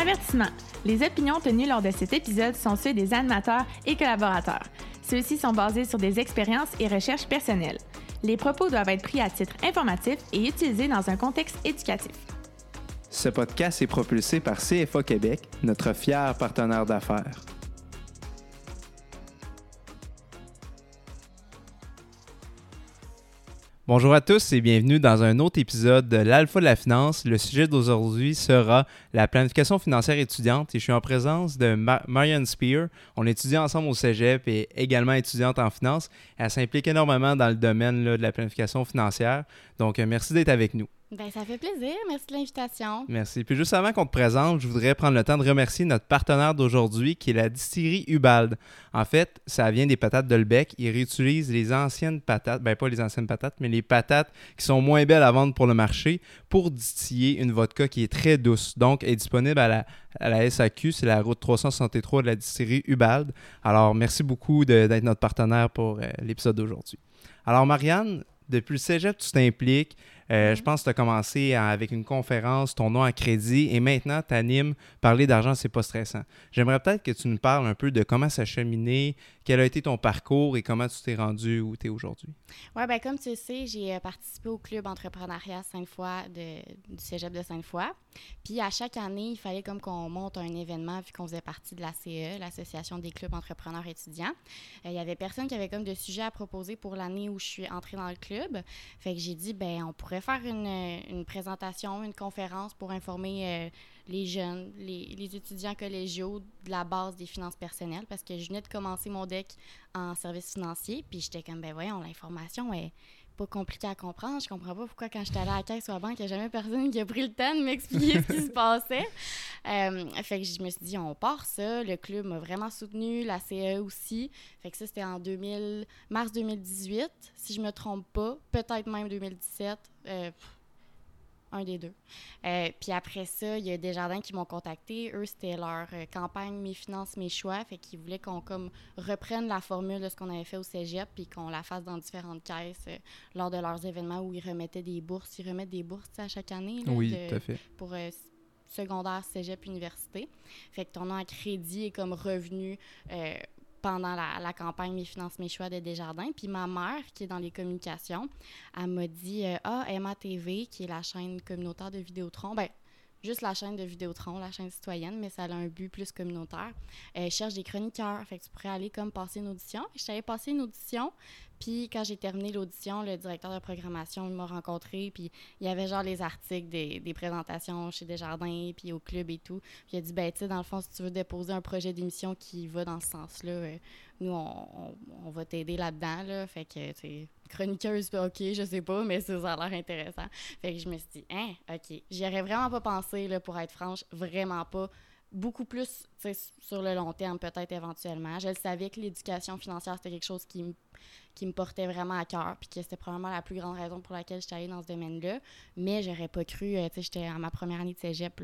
Avertissement. Les opinions tenues lors de cet épisode sont ceux des animateurs et collaborateurs. Ceux-ci sont basés sur des expériences et recherches personnelles. Les propos doivent être pris à titre informatif et utilisés dans un contexte éducatif. Ce podcast est propulsé par CFA Québec, notre fier partenaire d'affaires. Bonjour à tous et bienvenue dans un autre épisode de l'Alpha de la finance. Le sujet d'aujourd'hui sera la planification financière étudiante et je suis en présence de Marianne Spear. On étudie ensemble au Cégep et également étudiante en finance. Elle s'implique énormément dans le domaine de la planification financière. Donc, euh, merci d'être avec nous. Ben, ça fait plaisir. Merci de l'invitation. Merci. Puis juste avant qu'on te présente, je voudrais prendre le temps de remercier notre partenaire d'aujourd'hui qui est la distillerie Ubald. En fait, ça vient des patates de Lebec. Ils réutilisent les anciennes patates, ben pas les anciennes patates, mais les patates qui sont moins belles à vendre pour le marché pour distiller une vodka qui est très douce. Donc, elle est disponible à la, à SAQ. C'est la route 363 de la distillerie Ubald. Alors, merci beaucoup d'être notre partenaire pour euh, l'épisode d'aujourd'hui. Alors, Marianne, depuis le cégep, tu t'impliques. Euh, je pense que tu as commencé avec une conférence, ton nom à crédit, et maintenant tu animes Parler d'argent, c'est pas stressant. J'aimerais peut-être que tu nous parles un peu de comment ça a cheminé, quel a été ton parcours et comment tu t'es rendu où tu es aujourd'hui. Oui, bien, comme tu le sais, j'ai euh, participé au club entrepreneuriat Sainte-Foy du cégep de Sainte-Foy. Puis à chaque année, il fallait comme qu'on monte un événement vu qu'on faisait partie de la CE, l'Association des clubs entrepreneurs étudiants. Euh, il y avait personne qui avait comme de sujet à proposer pour l'année où je suis entrée dans le club. Fait que j'ai dit, ben on pourrait faire une, présentation, une conférence pour informer euh, les jeunes, les, étudiants collégiaux de la base des finances personnelles parce que je venais de commencer mon deck en service financier. Puis j'étais comme, ben voyons, l'information est pas compliquée à comprendre. Je comprends pas pourquoi quand j'étais allée à la caisse ou à la banque, il n'y a jamais personne qui a pris le temps de m'expliquer ce qui se passait. Euh, fait que je me suis dit, on part ça. Le club m'a vraiment soutenu, la CE aussi. Fait que ça, c'était en 2000, mars 2018, si je me trompe pas. Peut-être même 2017 un des deux. Euh, puis après ça, il y a des jardins qui m'ont contacté. Eux, c'était leur euh, campagne Mes finances, mes choix. Fait qu'ils voulaient qu'on comme reprenne la formule de ce qu'on avait fait au cégep puis qu'on la fasse dans différentes caisses euh, lors de leurs événements où ils remettaient des bourses. Ils remettent des bourses à chaque année. oui, tout à fait. Pour secondaire, cégep, université. Fait que ton nom à crédit est comme revenu pendant la, campagne Mes finances, mes choix de Desjardins. Puis ma mère, qui est dans les communications, elle m'a dit euh, Ah, Emma TV, qui est la chaîne communautaire de Vidéotron, ben, juste la chaîne de Vidéotron, la chaîne citoyenne, mais ça a un but plus communautaire. Elle cherche des chroniqueurs. Fait que tu pourrais aller comme passer une audition. Je t'avais passé une audition, puis quand j'ai terminé l'audition, le directeur de programmation m'a rencontré, puis il y avait genre les articles des, présentations chez Desjardins, puis au club et tout. Puis il a dit, ben tu sais, dans le fond, si tu veux déposer un projet d'émission qui va dans ce sens-là, euh, nous, on, va t'aider là-dedans, là. Fait que, tu chroniqueuse, ok, je sais pas, mais ça, a l'air intéressant. Fait que je me suis dit, hein, ok. J'y aurais vraiment pas pensé, là, pour être franche, vraiment pas beaucoup plus sur le long terme, peut-être éventuellement. Je savais que l'éducation financière, c'était quelque chose qui me qui me portait vraiment à cœur, puis que c'était probablement la plus grande raison pour laquelle j'étais allée dans ce domaine-là. Mais j'aurais pas cru, euh, tu sais, j'étais à ma première année de cégep,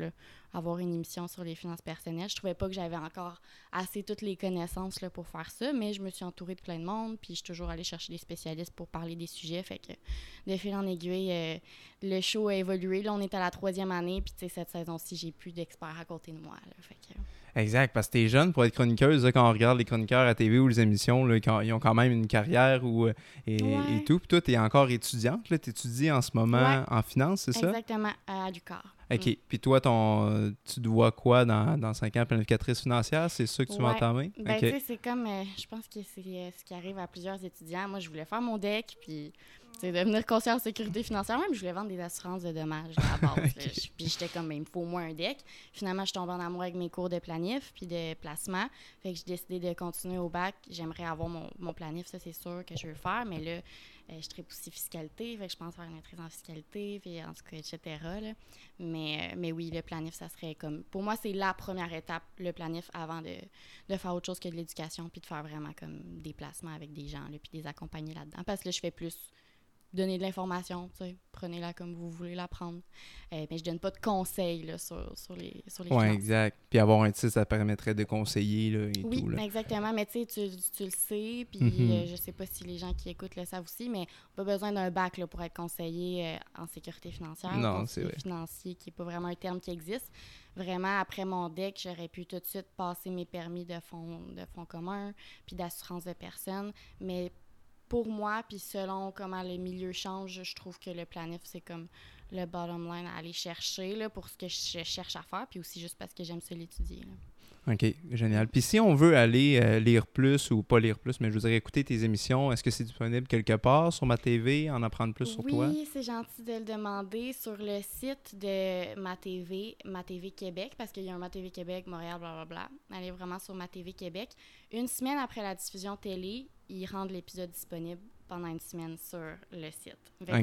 avoir une émission sur les finances personnelles. Je trouvais pas que j'avais encore assez toutes les connaissances là, pour faire ça, mais je me suis entourée de plein de monde, puis je suis toujours allée chercher des spécialistes pour parler des sujets. Fait que, de fil en aiguille, euh, le show a évolué. Là, on est à la troisième année, puis tu sais, cette saison-ci, j'ai plus d'experts à côté de moi. Là, fait que, Exact, parce que t'es jeune pour être chroniqueuse. quand on regarde les chroniqueurs à TV ou les émissions, là, ils ont quand même une carrière ou, euh, et, tout. Puis toi, tu es encore étudiante. Tu étudies en ce moment en finance, c'est ça? Exactement, à Ducar. OK. Mm. Puis toi, ton, tu dois quoi dans, dans 5 ans, planificatrice financière? C'est ça que tu vas entamer? Ben, tu sais, c'est comme, euh, je pense que c'est euh, ce qui arrive à plusieurs étudiants. Moi, je voulais faire mon deck, puis c'est devenir conscient en sécurité financière. Même, je voulais vendre des assurances de dommages à la base. Puis j'étais comme, ben, il me faut au moins un deck. Finalement, je tombe en amour avec mes cours de planif puis de placement. Fait que j'ai décidé de continuer au bac. J'aimerais avoir mon, mon, planif, ça, c'est sûr que je veux faire. Mais là, euh, je tripe aussi fiscalité. Fait que je pense faire une maîtrise en fiscalité, puis en tout cas, etc. Mais, euh, mais oui, le planif, ça serait comme. Pour moi, c'est la première étape, le planif, avant de, de faire autre chose que de l'éducation, puis de faire vraiment comme des placements avec des gens, là, puis des accompagner là-dedans. Parce que là, je fais plus donner de l'information, prenez-la comme vous voulez la prendre. Euh, mais je donne pas de conseils là, sur, sur les, sur les Ouais, exact. Puis avoir un titre, ça permettrait de conseiller là, et Oui, tout. Là. exactement. Mais tu sais, tu tu le sais, puis Mhm. euh, je sais pas si les gens qui écoutent le savent aussi, mais on pas besoin d'un bac là, pour être conseiller euh, en sécurité financière. Non, c'est vrai. financier, qui n'est pas vraiment un terme qui existe. Vraiment, après mon DEC, j'aurais pu tout de suite passer mes permis de fonds, de fonds communs, puis d'assurance de personnes. Mais pour moi, puis selon comment le milieu change, je trouve que le planif, c'est comme le bottom line à aller chercher là, pour ce que je cherche à faire, puis aussi juste parce que j'aime ça l'étudier. OK, génial. Puis si on veut aller euh, lire plus ou pas lire plus, mais je voudrais écouter tes émissions, est-ce que c'est disponible quelque part sur ma TV, en apprendre plus sur oui, toi? c'est gentil de le demander sur le site de Ma TV, Ma TV Québec, parce qu'il y a un Ma TV Québec, Montréal, blablabla. Allez vraiment sur Ma TV Québec. Une semaine après la diffusion télé, ils rendent l'épisode disponible pendant une semaine sur le site.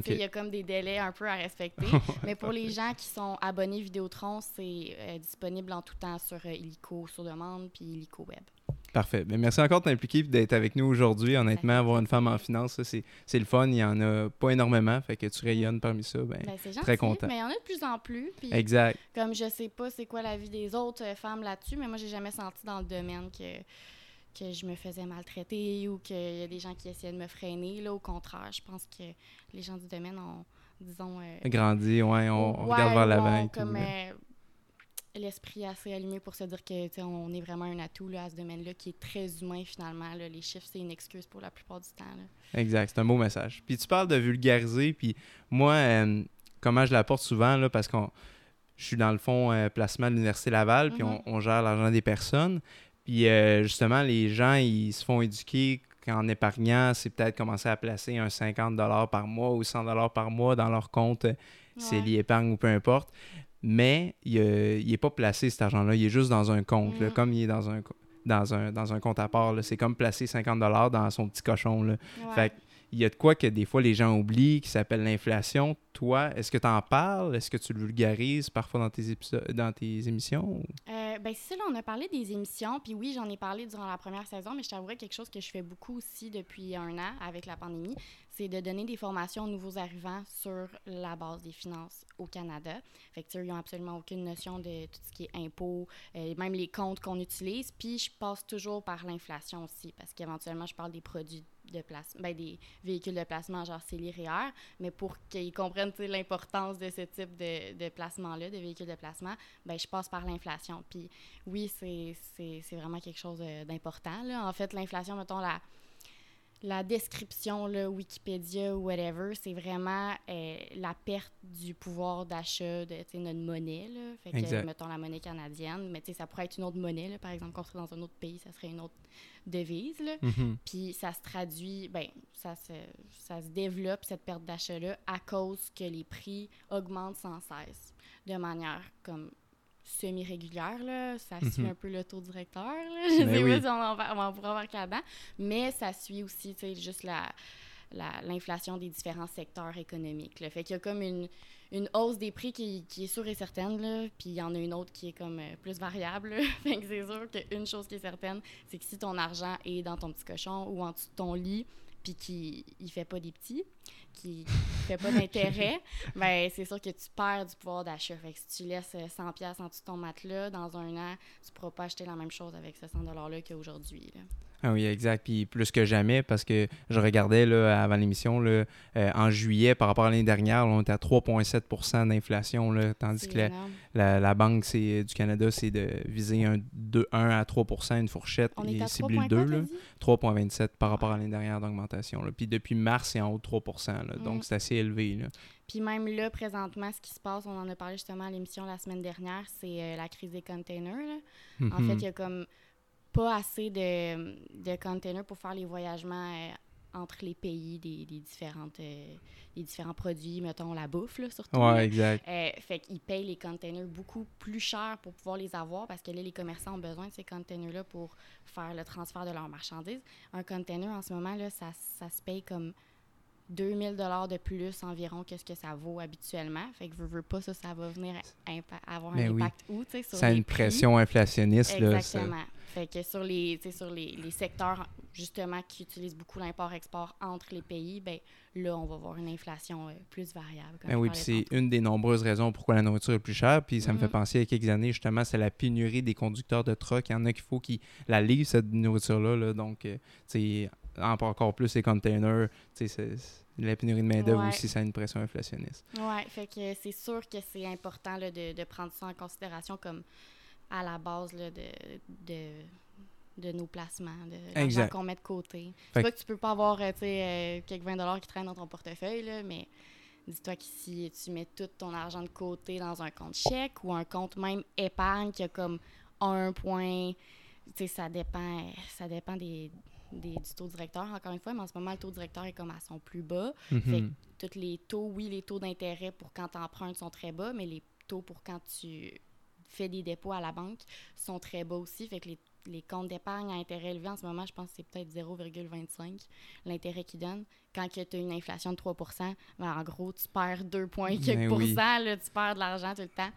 Il y a comme des délais un peu à respecter. mais pour les gens qui sont abonnés Vidéotron, c'est euh, disponible en tout temps sur euh, Illico sur demande puis Illico Web. Parfait. Mais merci encore de t'impliquer et d'être avec nous aujourd'hui. Honnêtement, fait avoir une femme en finance, c'est le fun. Il y en a pas énormément. Fait que tu rayonnes parmi ça. Ben, Ben, gentil, très content. mais il y en a de plus en plus. Puis exact. Comme je sais pas c'est quoi la vie des autres euh, femmes là-dessus, mais moi j'ai jamais senti dans le domaine que, que je me faisais maltraiter ou qu'il y a des gens qui essayaient de me freiner. Là, au contraire, je pense que les gens du domaine ont, disons... euh, Grandi, ouais, on, on ouais, regarde vers l'avant. comme euh, l'esprit assez allumé pour se dire que on est vraiment un atout là, à ce domaine-là qui est très humain finalement. là. Les chiffres, c'est une excuse pour la plupart du temps. là. Exact, c'est un beau message. Puis tu parles de vulgariser, puis moi, euh, comment je l'apporte souvent, là, parce qu'on je suis dans le fond euh, placement de l'Université Laval, puis Mhm. on, on gère l'argent des personnes. Puis euh, justement, les gens, ils se font éduquer qu'en épargnant, c'est peut-être commencer à placer un 50 par mois ou 100 par mois dans leur compte, euh, c'est Ouais. l'épargne ou peu importe. Mais il n'est pas placé cet argent-là, il est juste dans un compte, là, Mhm. comme il est dans un, dans un, dans un compte à part. C'est comme placer 50 dans son petit cochon. Là. Ouais. Fait que il y a de quoi que des fois les gens oublient qui s'appelle l'inflation. Toi, est-ce que tu en parles? Est-ce que tu le vulgarises parfois dans tes, dans tes émissions? Euh, ben, c'est là, on a parlé des émissions. Puis oui, j'en ai parlé durant la première saison, mais je t'avouerais quelque chose que je fais beaucoup aussi depuis un an avec la pandémie, c'est de donner des formations aux nouveaux arrivants sur la base des finances au Canada. Fait que, ils n'ont absolument aucune notion de tout ce qui est impôts, euh, même les comptes qu'on utilise. Puis je passe toujours par l'inflation aussi, parce qu'éventuellement, je parle des produits ben, des véhicules de placement, genre CELI REER, mais pour qu'ils comprennent l'importance de ce type de, de placement-là, de véhicules de placement, ben, je passe par l'inflation. Puis oui, c'est c'est- c'est vraiment quelque chose euh, d'important. En fait, l'inflation, mettons, la, la description, là, Wikipédia ou whatever, c'est vraiment euh, la perte du pouvoir d'achat de notre monnaie. Là. Fait que, Exact. mettons, la monnaie canadienne, mais ça pourrait être une autre monnaie. Là. Par exemple, qu'on serait dans un autre pays, ça serait une autre devise. Là. Puis ça se traduit, ben, ça se, ça se développe, cette perte d'achat-là, à cause que les prix augmentent sans cesse, de manière comme semi-régulière, là. Ça suit Mhm. un peu le taux directeur, là. Je Ben sais oui. pas si on, en, va- on pourra là-dedans. Mais ça suit aussi, tu sais, juste la la- l'inflation des différents secteurs économiques. Là. Fait qu'il y a comme une, une hausse des prix qui, qui est sûre et certaine, là, puis il y en a une autre qui est comme euh, plus variable. là. fait que c'est sûr qu'une chose qui est certaine, c'est que si ton argent est dans ton petit cochon ou en dessous de ton lit, puis qu'il ne fait pas des petits, qui fait pas d'intérêt, ben c'est sûr que tu perds du pouvoir d'achat. Fait que si tu laisses euh, 100 pièces en dessous de ton matelas, dans un an, tu pourras pas acheter la même chose avec ce 100 $-là qu'aujourd'hui. Ah oui, exact. Puis plus que jamais, parce que je regardais là, avant l'émission, là, euh, en juillet, par rapport à l'année dernière, on était à 3,7% d'inflation, là, tandis que la, la, la Banque c'est, du Canada, c'est de viser un, de 1 à 3% une fourchette, On et cibler 3,4, le 2, t'as là, dit? 3,27 par rapport à l'année dernière d'augmentation. Puis depuis mars, c'est en haut de 3 là, Mm. donc c'est assez élevé. Là. Puis même là, présentement, ce qui se passe, on en a parlé justement à l'émission la semaine dernière, c'est euh, la crise des containers. là. En Mhm. fait, il y a comme pas assez de, de containers pour faire les voyagements euh, entre les pays des, des différentes, euh, les différents produits, mettons la bouffe, là, surtout. Ouais, exact. Euh, fait qu'ils payent les containers beaucoup plus cher pour pouvoir les avoir parce que là, les commerçants ont besoin de ces containers-là pour faire le transfert de leurs marchandises. Un container, en ce moment, là, ça, ça se paye comme 2000 dollars de plus environ que ce que ça vaut habituellement. Fait que veux, veux pas ça, ça va venir avoir un Mais oui. impact où, tu sais, sur Ça a les une prix. pression inflationniste. Là, Exactement. Fait que sur les, sur les, les secteurs justement qui utilisent beaucoup l'import-export entre les pays, ben là, on va voir une inflation euh, plus variable. comme Ben oui, c'est une des nombreuses raisons pourquoi la nourriture est plus chère. Puis ça me fait Mhm. penser à quelques années, justement, c'est la pénurie des conducteurs de truck. Il y en a qu'il faut qu'ils la livrent, cette nourriture-là. là. Donc, euh, sais, en- encore plus les containers. La pénurie de main-d'œuvre Ouais. aussi, ça a une pression inflationniste. Ouais, fait que c'est sûr que c'est important là, de, de prendre ça en considération comme à la base là, de, de, de nos placements, de l'argent qu'on met de côté. C'est que- pas que tu peux pas avoir euh, euh, quelques 20 dollars qui traînent dans ton portefeuille, là, mais dis-toi qu'ici, tu mets tout ton argent de côté dans un compte chèque ou un compte même épargne qui a comme un point. Ça dépend, ça dépend des, des- du taux directeur, encore une fois, mais en ce moment, le taux directeur est comme à son plus bas. Fait Mhm. que tous les taux, oui, les taux d'intérêt pour quand tu empruntes sont très bas, mais les taux pour quand tu fais des dépôts à la banque sont très bas aussi. Fait que les, les comptes d'épargne à intérêt élevé, en ce moment, je pense que c'est peut-être 0,25 l'intérêt qu'ils donnent. Quand tu as une inflation de 3% ben, en gros, tu perds 2 points quelques Mais oui. là, tu perds de l'argent tout le temps.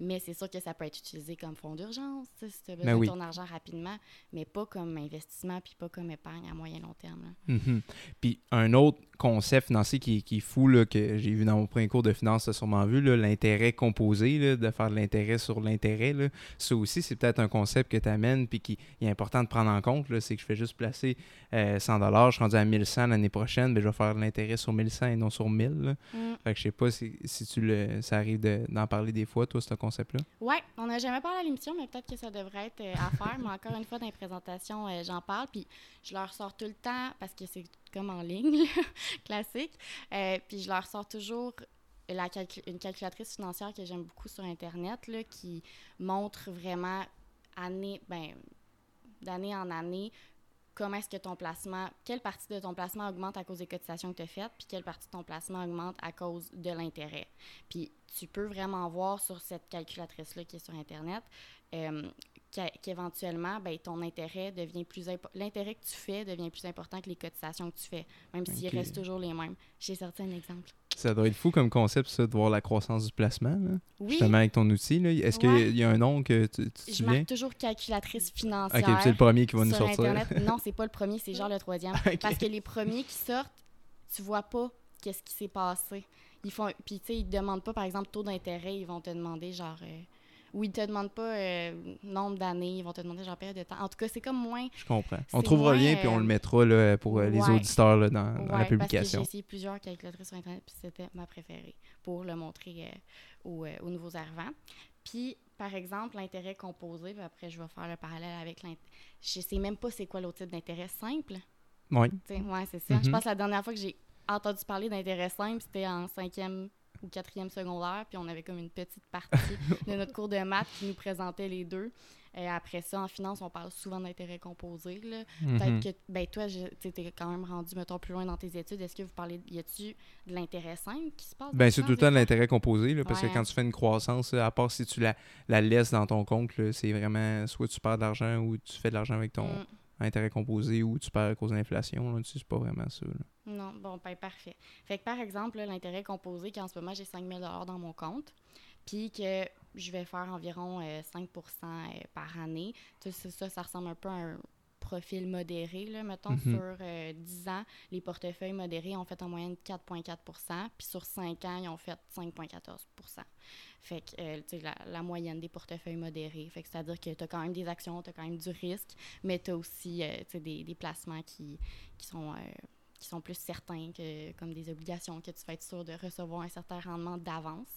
Mais c'est sûr que ça peut être utilisé comme fonds d'urgence, si tu as besoin Ben oui. de ton argent rapidement, mais pas comme investissement puis pas comme épargne à moyen long terme. Mhm. Puis un autre concept financier qui, qui est fou, là, que j'ai vu dans mon premier cours de finance, tu as sûrement vu, l'intérêt composé, là, de faire de l'intérêt sur l'intérêt. Ça aussi, c'est peut-être un concept que tu amènes puis qui est important de prendre en compte. C'est que je fais juste placer euh, 100 je suis rendu à 1100 l'année prochaine, ben, je vais faire de l'intérêt sur 1100 et non sur 1000. là. Mm. Fait que je sais pas si, si tu le, ça arrive de- d'en parler des fois, toi, ce concept-là. Ouais, on n'a jamais parlé à l'émission, mais peut-être que ça devrait être euh, à faire. mais encore une fois, dans les présentations, euh, j'en parle. Puis je leur sors tout le temps, parce que c'est comme en ligne, classique. euh, puis je leur sors toujours la une calculatrice financière que j'aime beaucoup sur Internet, là, qui montre vraiment année, ben, d'année en année comment est-ce que ton placement, quelle partie de ton placement augmente à cause des cotisations que tu as faites, puis quelle partie de ton placement augmente à cause de l'intérêt. Puis tu peux vraiment voir sur cette calculatrice-là qui est sur Internet euh, qu'éventuellement, ben, ton intérêt devient plus l'intérêt que tu fais devient plus important que les cotisations que tu fais, même s'ils restent toujours les mêmes. J'ai sorti un exemple. Ça doit être fou comme concept, ça, de voir la croissance du placement, là, Oui, justement avec ton outil. là. Est-ce Ouais. qu'il y a un nom que tu, tu je marque toujours calculatrice financière. Ok, c'est le premier qui va nous sortir. Internet. Non, c'est pas le premier, c'est genre le troisième. Parce que les premiers qui sortent, tu vois pas qu'est-ce qui s'est passé. Ils font, puis tu sais, ils te demandent pas, par exemple, taux d'intérêt, ils vont te demander genre, euh, ou ils te demandent pas euh, nombre d'années, ils vont te demander genre période de temps. En tout cas, c'est comme moins. Je comprends. On trouvera le lien puis on euh, le mettra là, pour euh, les auditeurs là, dans, dans Ouais, la que j'ai publication. essayé plusieurs calculatrices sur Internet, puis c'était ma préférée pour le montrer euh, aux, euh, aux nouveaux arrivants. Puis, par exemple, l'intérêt composé, après, je vais faire le parallèle avec l'intérêt. Je sais même pas c'est quoi l'autre type d'intérêt simple. Oui. Ouais, c'est ça. Je Mhm. pense que la dernière fois que j'ai entendu parler d'intérêt simple, c'était en cinquième ou quatrième secondaire, puis on avait comme une petite partie de notre cours de maths qui nous présentait les deux. Et après ça, en finance, on parle souvent d'intérêt composé. là. Peut-être Mhm. que, ben toi, tu es quand même rendu, mettons, plus loin dans tes études. Est-ce que vous parlez, y a-tu de l'intérêt simple qui se passe? Ben, c'est tout le temps de l'intérêt composé, là, parce Ouais. que quand tu fais une croissance, à part si tu la, la laisses dans ton compte, c'est vraiment soit tu perds de l'argent ou tu fais de l'argent avec ton Mm. intérêt composé ou tu perds à cause de l'inflation. C'est pas vraiment ça. là. Non, bon, ben parfait. Fait que par exemple, l'intérêt composé, qu'en ce moment, j'ai 5 000 dans mon compte, puis que je vais faire environ euh, 5 euh, par année. Tu sais, ça, ça ressemble un peu à un profil modéré, là, mettons, Mhm. sur euh, 10 ans, les portefeuilles modérés ont fait en moyenne 4,4% puis sur 5 ans, ils ont fait 5,14 Fait que, euh, tu sais, la, la moyenne des portefeuilles modérés. Fait que c'est-à-dire que tu as quand même des actions, tu as quand même du risque, mais tu as aussi, euh, tu sais, des, des placements qui, qui sont... qui sont plus certains que comme des obligations que tu vas être sûr de recevoir un certain rendement d'avance.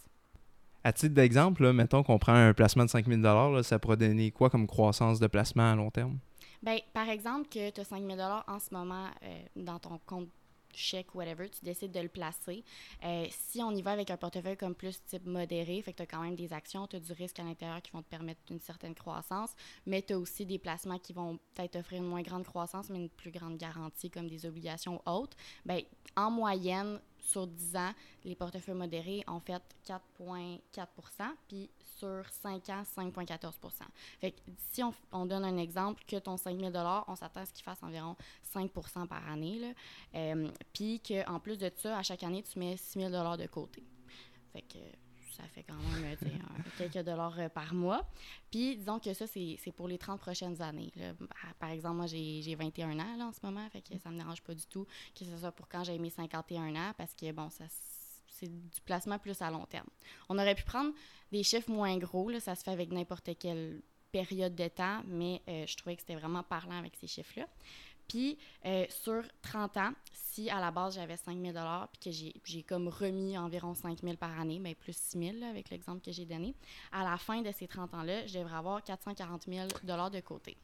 À titre d'exemple, mettons qu'on prend un placement de 5000 là, ça pourrait donner quoi comme croissance de placement à long terme? Ben, par exemple, que tu as 5 000 en ce moment euh, dans ton compte chèque, whatever, tu décides de le placer. Euh, si on y va avec un portefeuille comme plus type modéré, fait que tu as quand même des actions, tu as du risque à l'intérieur qui vont te permettre une certaine croissance, mais tu as aussi des placements qui vont peut-être offrir une moins grande croissance, mais une plus grande garantie, comme des obligations hautes. Ben, en moyenne, sur 10 ans, les portefeuilles modérés ont fait 4,4 puis sur 5 ans, 5,14 Fait que si on, on, donne un exemple, que ton 5 000 on s'attend à ce qu'il fasse environ 5% par année. Euh, puis qu'en plus de ça, à chaque année, tu mets 6 000 de côté. Fait que ça fait quand même quelques dollars euh, par mois. Puis disons que ça, c'est pour les 30 prochaines années. Bah, par exemple, moi, j'ai 21 ans là, en ce moment, fait que ça me dérange pas du tout que ce soit pour quand j'ai mes 51 ans, parce que, bon, ça c'est du placement plus à long terme. On aurait pu prendre des chiffres moins gros, là, ça se fait avec n'importe quelle période de temps, mais euh, je trouvais que c'était vraiment parlant avec ces chiffres-là. Puis euh, sur 30 ans, si à la base j'avais 5 000 puis que j'ai comme remis environ 5 000 par année, bien plus 6 000 avec l'exemple que j'ai donné, à la fin de ces 30 ans-là, je devrais avoir 440 000 de côté.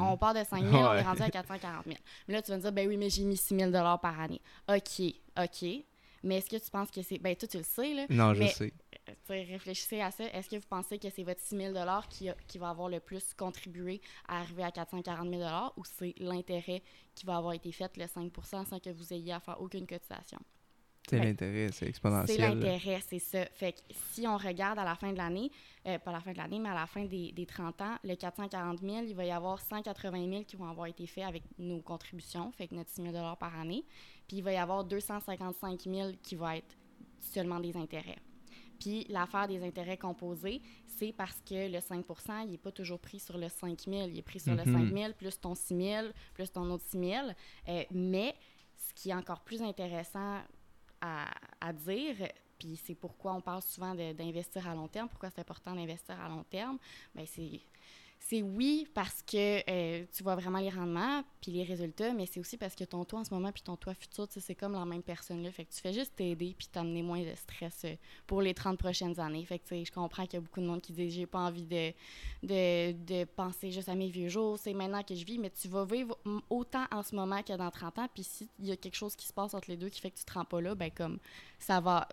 On part de 5 000, on est rendu à 440 000. Mais là, tu vas me dire, ben oui, mais j'ai mis 6 000 par année. OK, OK. Mais est-ce que tu penses que c'est. Ben, toi, tu le sais, là. Non, je sais. Réfléchissez à ça. Est-ce que vous pensez que c'est votre 6 000 qui, qui va avoir le plus contribué à arriver à 440 000 ou c'est l'intérêt qui va avoir été fait, le 5% sans que vous ayez à faire aucune cotisation? C'est l'intérêt, c'est exponentiel. C'est l'intérêt, c'est ça. Fait que si on regarde à la fin de l'année, euh, pas à la fin de l'année, mais à la fin des, des, 30 ans, le 440 000, il va y avoir 180 000 qui vont avoir été faits avec nos contributions, fait que notre 6 000 par année. Puis il va y avoir 255 000 qui vont être seulement des intérêts. Puis l'affaire des intérêts composés, c'est parce que le 5% il n'est pas toujours pris sur le 5 000. Il est pris sur le 5 mm-hmm. 000 plus ton 6 000 plus ton autre 6 000. Euh, mais ce qui est encore plus intéressant à, à dire, puis c'est pourquoi on parle souvent d'investir à long terme, pourquoi c'est important d'investir à long terme, bien c'est c'est oui parce que euh, tu vois vraiment les rendements puis les résultats, mais c'est aussi parce que ton toit en ce moment puis ton toit futur, c'est comme la même personne là. Fait que tu fais juste t'aider puis t'amener moins de stress euh, pour les 30 prochaines années. Fait que je comprends qu'il y a beaucoup de monde qui dit j'ai pas envie de, de, de, penser juste à mes vieux jours, c'est maintenant que je vis, mais tu vas vivre autant en ce moment que dans 30 ans. Puis s'il y a quelque chose qui se passe entre les deux qui fait que tu te rends pas là, ben comme ça va,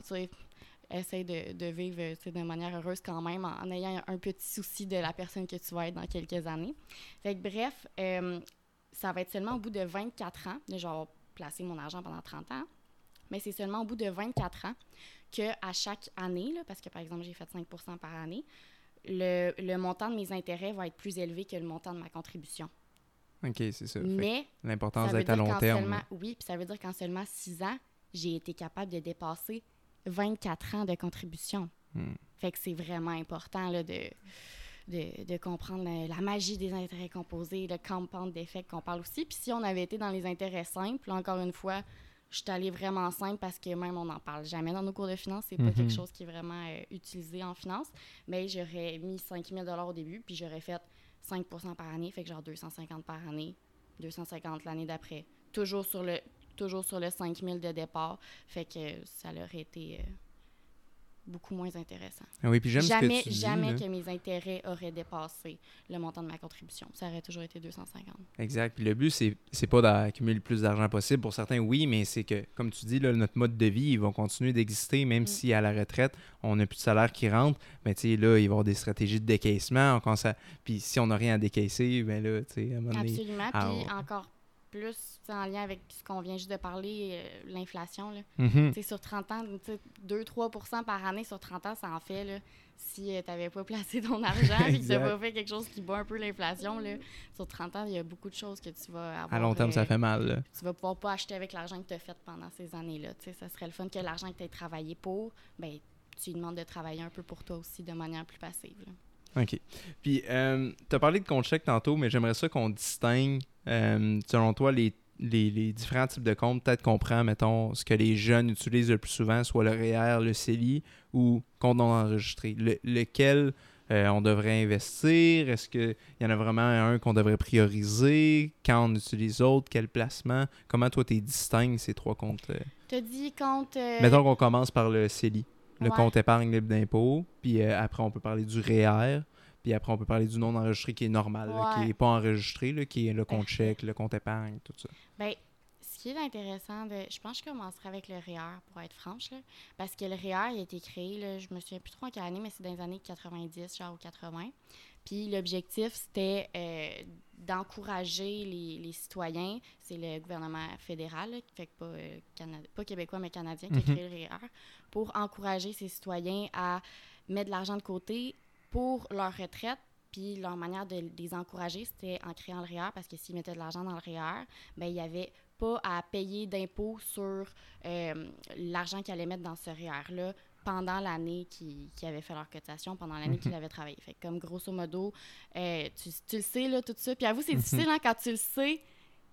essaye de, de vivre de manière heureuse quand même en, ayant un petit souci de la personne que tu vas être dans quelques années. Fait que, bref, euh, ça va être seulement au bout de 24 ans, de genre placer mon argent pendant 30 ans, mais c'est seulement au bout de 24 ans que à chaque année, là, parce que par exemple j'ai fait 5% par année, le, le, montant de mes intérêts va être plus élevé que le montant de ma contribution. OK, c'est ça. Mais l'importance d'être à long terme. oui, puis ça veut dire qu'en seulement 6 ans, j'ai été capable de dépasser 24 ans de contribution. Hmm. Fait que c'est vraiment important là, de, de, de, comprendre la, magie des intérêts composés, le compound d'effet qu'on parle aussi. Puis si on avait été dans les intérêts simples, encore une fois, je suis allée vraiment simple parce que même on n'en parle jamais dans nos cours de finance. C'est pas quelque mhm. chose qui est vraiment euh, utilisé en finance. Mais j'aurais mis 5 000 au début, puis j'aurais fait 5% par année, fait que genre 250 par année, 250 l'année d'après. Toujours sur le toujours sur le 5000 de départ. Fait que ça leur été euh, beaucoup moins intéressant. Ah oui, puis j'aime jamais, ce que tu jamais que mes intérêts auraient dépassé le montant de ma contribution. Ça aurait toujours été 250. Exact. Puis le but, c'est, c'est pas d'accumuler le plus d'argent possible. Pour certains, oui, mais c'est que, comme tu dis, là, notre mode de vie, il va continuer d'exister, même mm. si à la retraite, on n'a plus de salaire qui rentre. Mais tu sais, là, il va y avoir des stratégies de décaissement. Puis si on n'a rien à décaisser, ben là, tu sais, à un moment donné... Absolument. Puis encore plus en lien avec ce qu'on vient juste de parler, euh, l'inflation. Mm Sur 30 ans, 2-3% par année sur 30 ans, ça en fait. Là, si euh, tu n'avais pas placé ton argent et que tu n'as pas fait quelque chose qui bat un peu l'inflation, sur 30 ans, il y a beaucoup de choses que tu vas avoir. À long terme, ça euh, fait mal. Tu vas pouvoir pas acheter avec l'argent que tu as fait pendant ces années-là. Ça serait le fun que l'argent que tu aies travaillé pour, ben, tu lui demandes de travailler un peu pour toi aussi de manière plus passive. OK. Puis, euh, tu as parlé de compte chèque tantôt, mais j'aimerais ça qu'on distingue, euh, selon toi, les, les, différents types de comptes. Peut-être qu'on prend, mettons, ce que les jeunes utilisent le plus souvent, soit le REER, le CELI ou compte non enregistré. lequel euh, on devrait investir? Est-ce qu'il y en a vraiment un qu'on devrait prioriser? Quand on utilise l'autre? Quel placement? Comment toi, tu distingues ces trois comptes? Tu as dit compte... Mettons qu'on commence par le CELI le compte épargne libre d'impôt, puis euh, après on peut parler du REER, puis après on peut parler du non enregistré qui est normal, qui n'est pas enregistré, là, qui est le compte chèque, le compte épargne, tout ça. Bien, ce qui est intéressant, de, je pense que je commencerai avec le REER, pour être franche, là, parce que le REER, il a été créé, là, je me souviens plus trop en quelle année, mais c'est dans les années 90, genre ou 80. Puis l'objectif, c'était euh, d'encourager les, les, citoyens, c'est le gouvernement fédéral, là, fait que pas, euh, pas québécois, mais canadien, qui a créé le REER, pour encourager ces citoyens à mettre de l'argent de côté pour leur retraite, puis leur manière de, les encourager, c'était en créant le REER, parce que s'ils mettaient de l'argent dans le REER, ben il n'y avait pas à payer d'impôts sur euh, l'argent qu'ils allaient mettre dans ce REER-là pendant l'année qu'ils qui avaient fait leur cotisation, pendant l'année qu'ils avaient travaillé. Fait comme grosso modo, euh, tu, tu, le sais, là, tout ça. Puis à vous, c'est difficile hein, quand tu le sais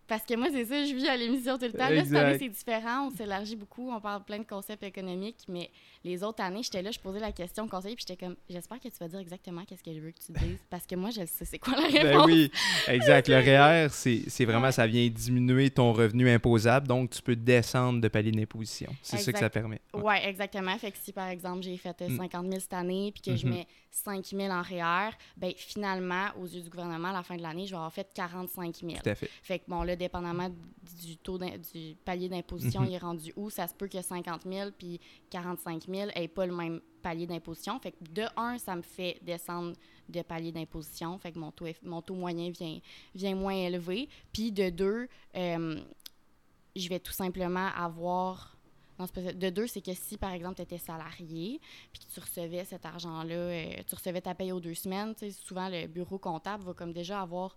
parce que moi, c'est ça, je vis à l'émission tout le temps. Là, cette année, c'est différent. On s'élargit beaucoup. On parle plein de concepts économiques. Mais les autres années, j'étais là, je posais la question au conseiller, puis j'étais comme, j'espère que tu vas dire exactement qu'est-ce que je veux que tu dises. Parce que moi, je sais c'est quoi la ben réponse. Ben oui, exact. Le REER, c'est vraiment, ça vient diminuer ton revenu imposable. Donc, tu peux descendre de palier d'imposition. C'est ça que ça permet. Oui, ouais, exactement. Fait que si, par exemple, j'ai fait 50 euh, 000 mm. cette année, puis que je mm-hmm. mets 5 000 en REER, ben finalement, aux yeux du gouvernement, à la fin de l'année, je vais avoir fait 45 000. Tout à fait. Fait que bon, là, dépendamment du taux du palier d'imposition, mhm. il est rendu où, ça se peut que 50 000 puis 45 000 n'aient pas le même palier d'imposition. Fait que de un, ça me fait descendre de palier d'imposition. Fait que mon taux, mon taux moyen vient, vient moins élevé. Puis de deux, euh, je vais tout simplement avoir de deux, c'est que si, par exemple, tu étais salarié, puis que tu recevais cet argent-là, euh, tu recevais ta paye aux deux semaines, souvent, le bureau comptable va comme déjà avoir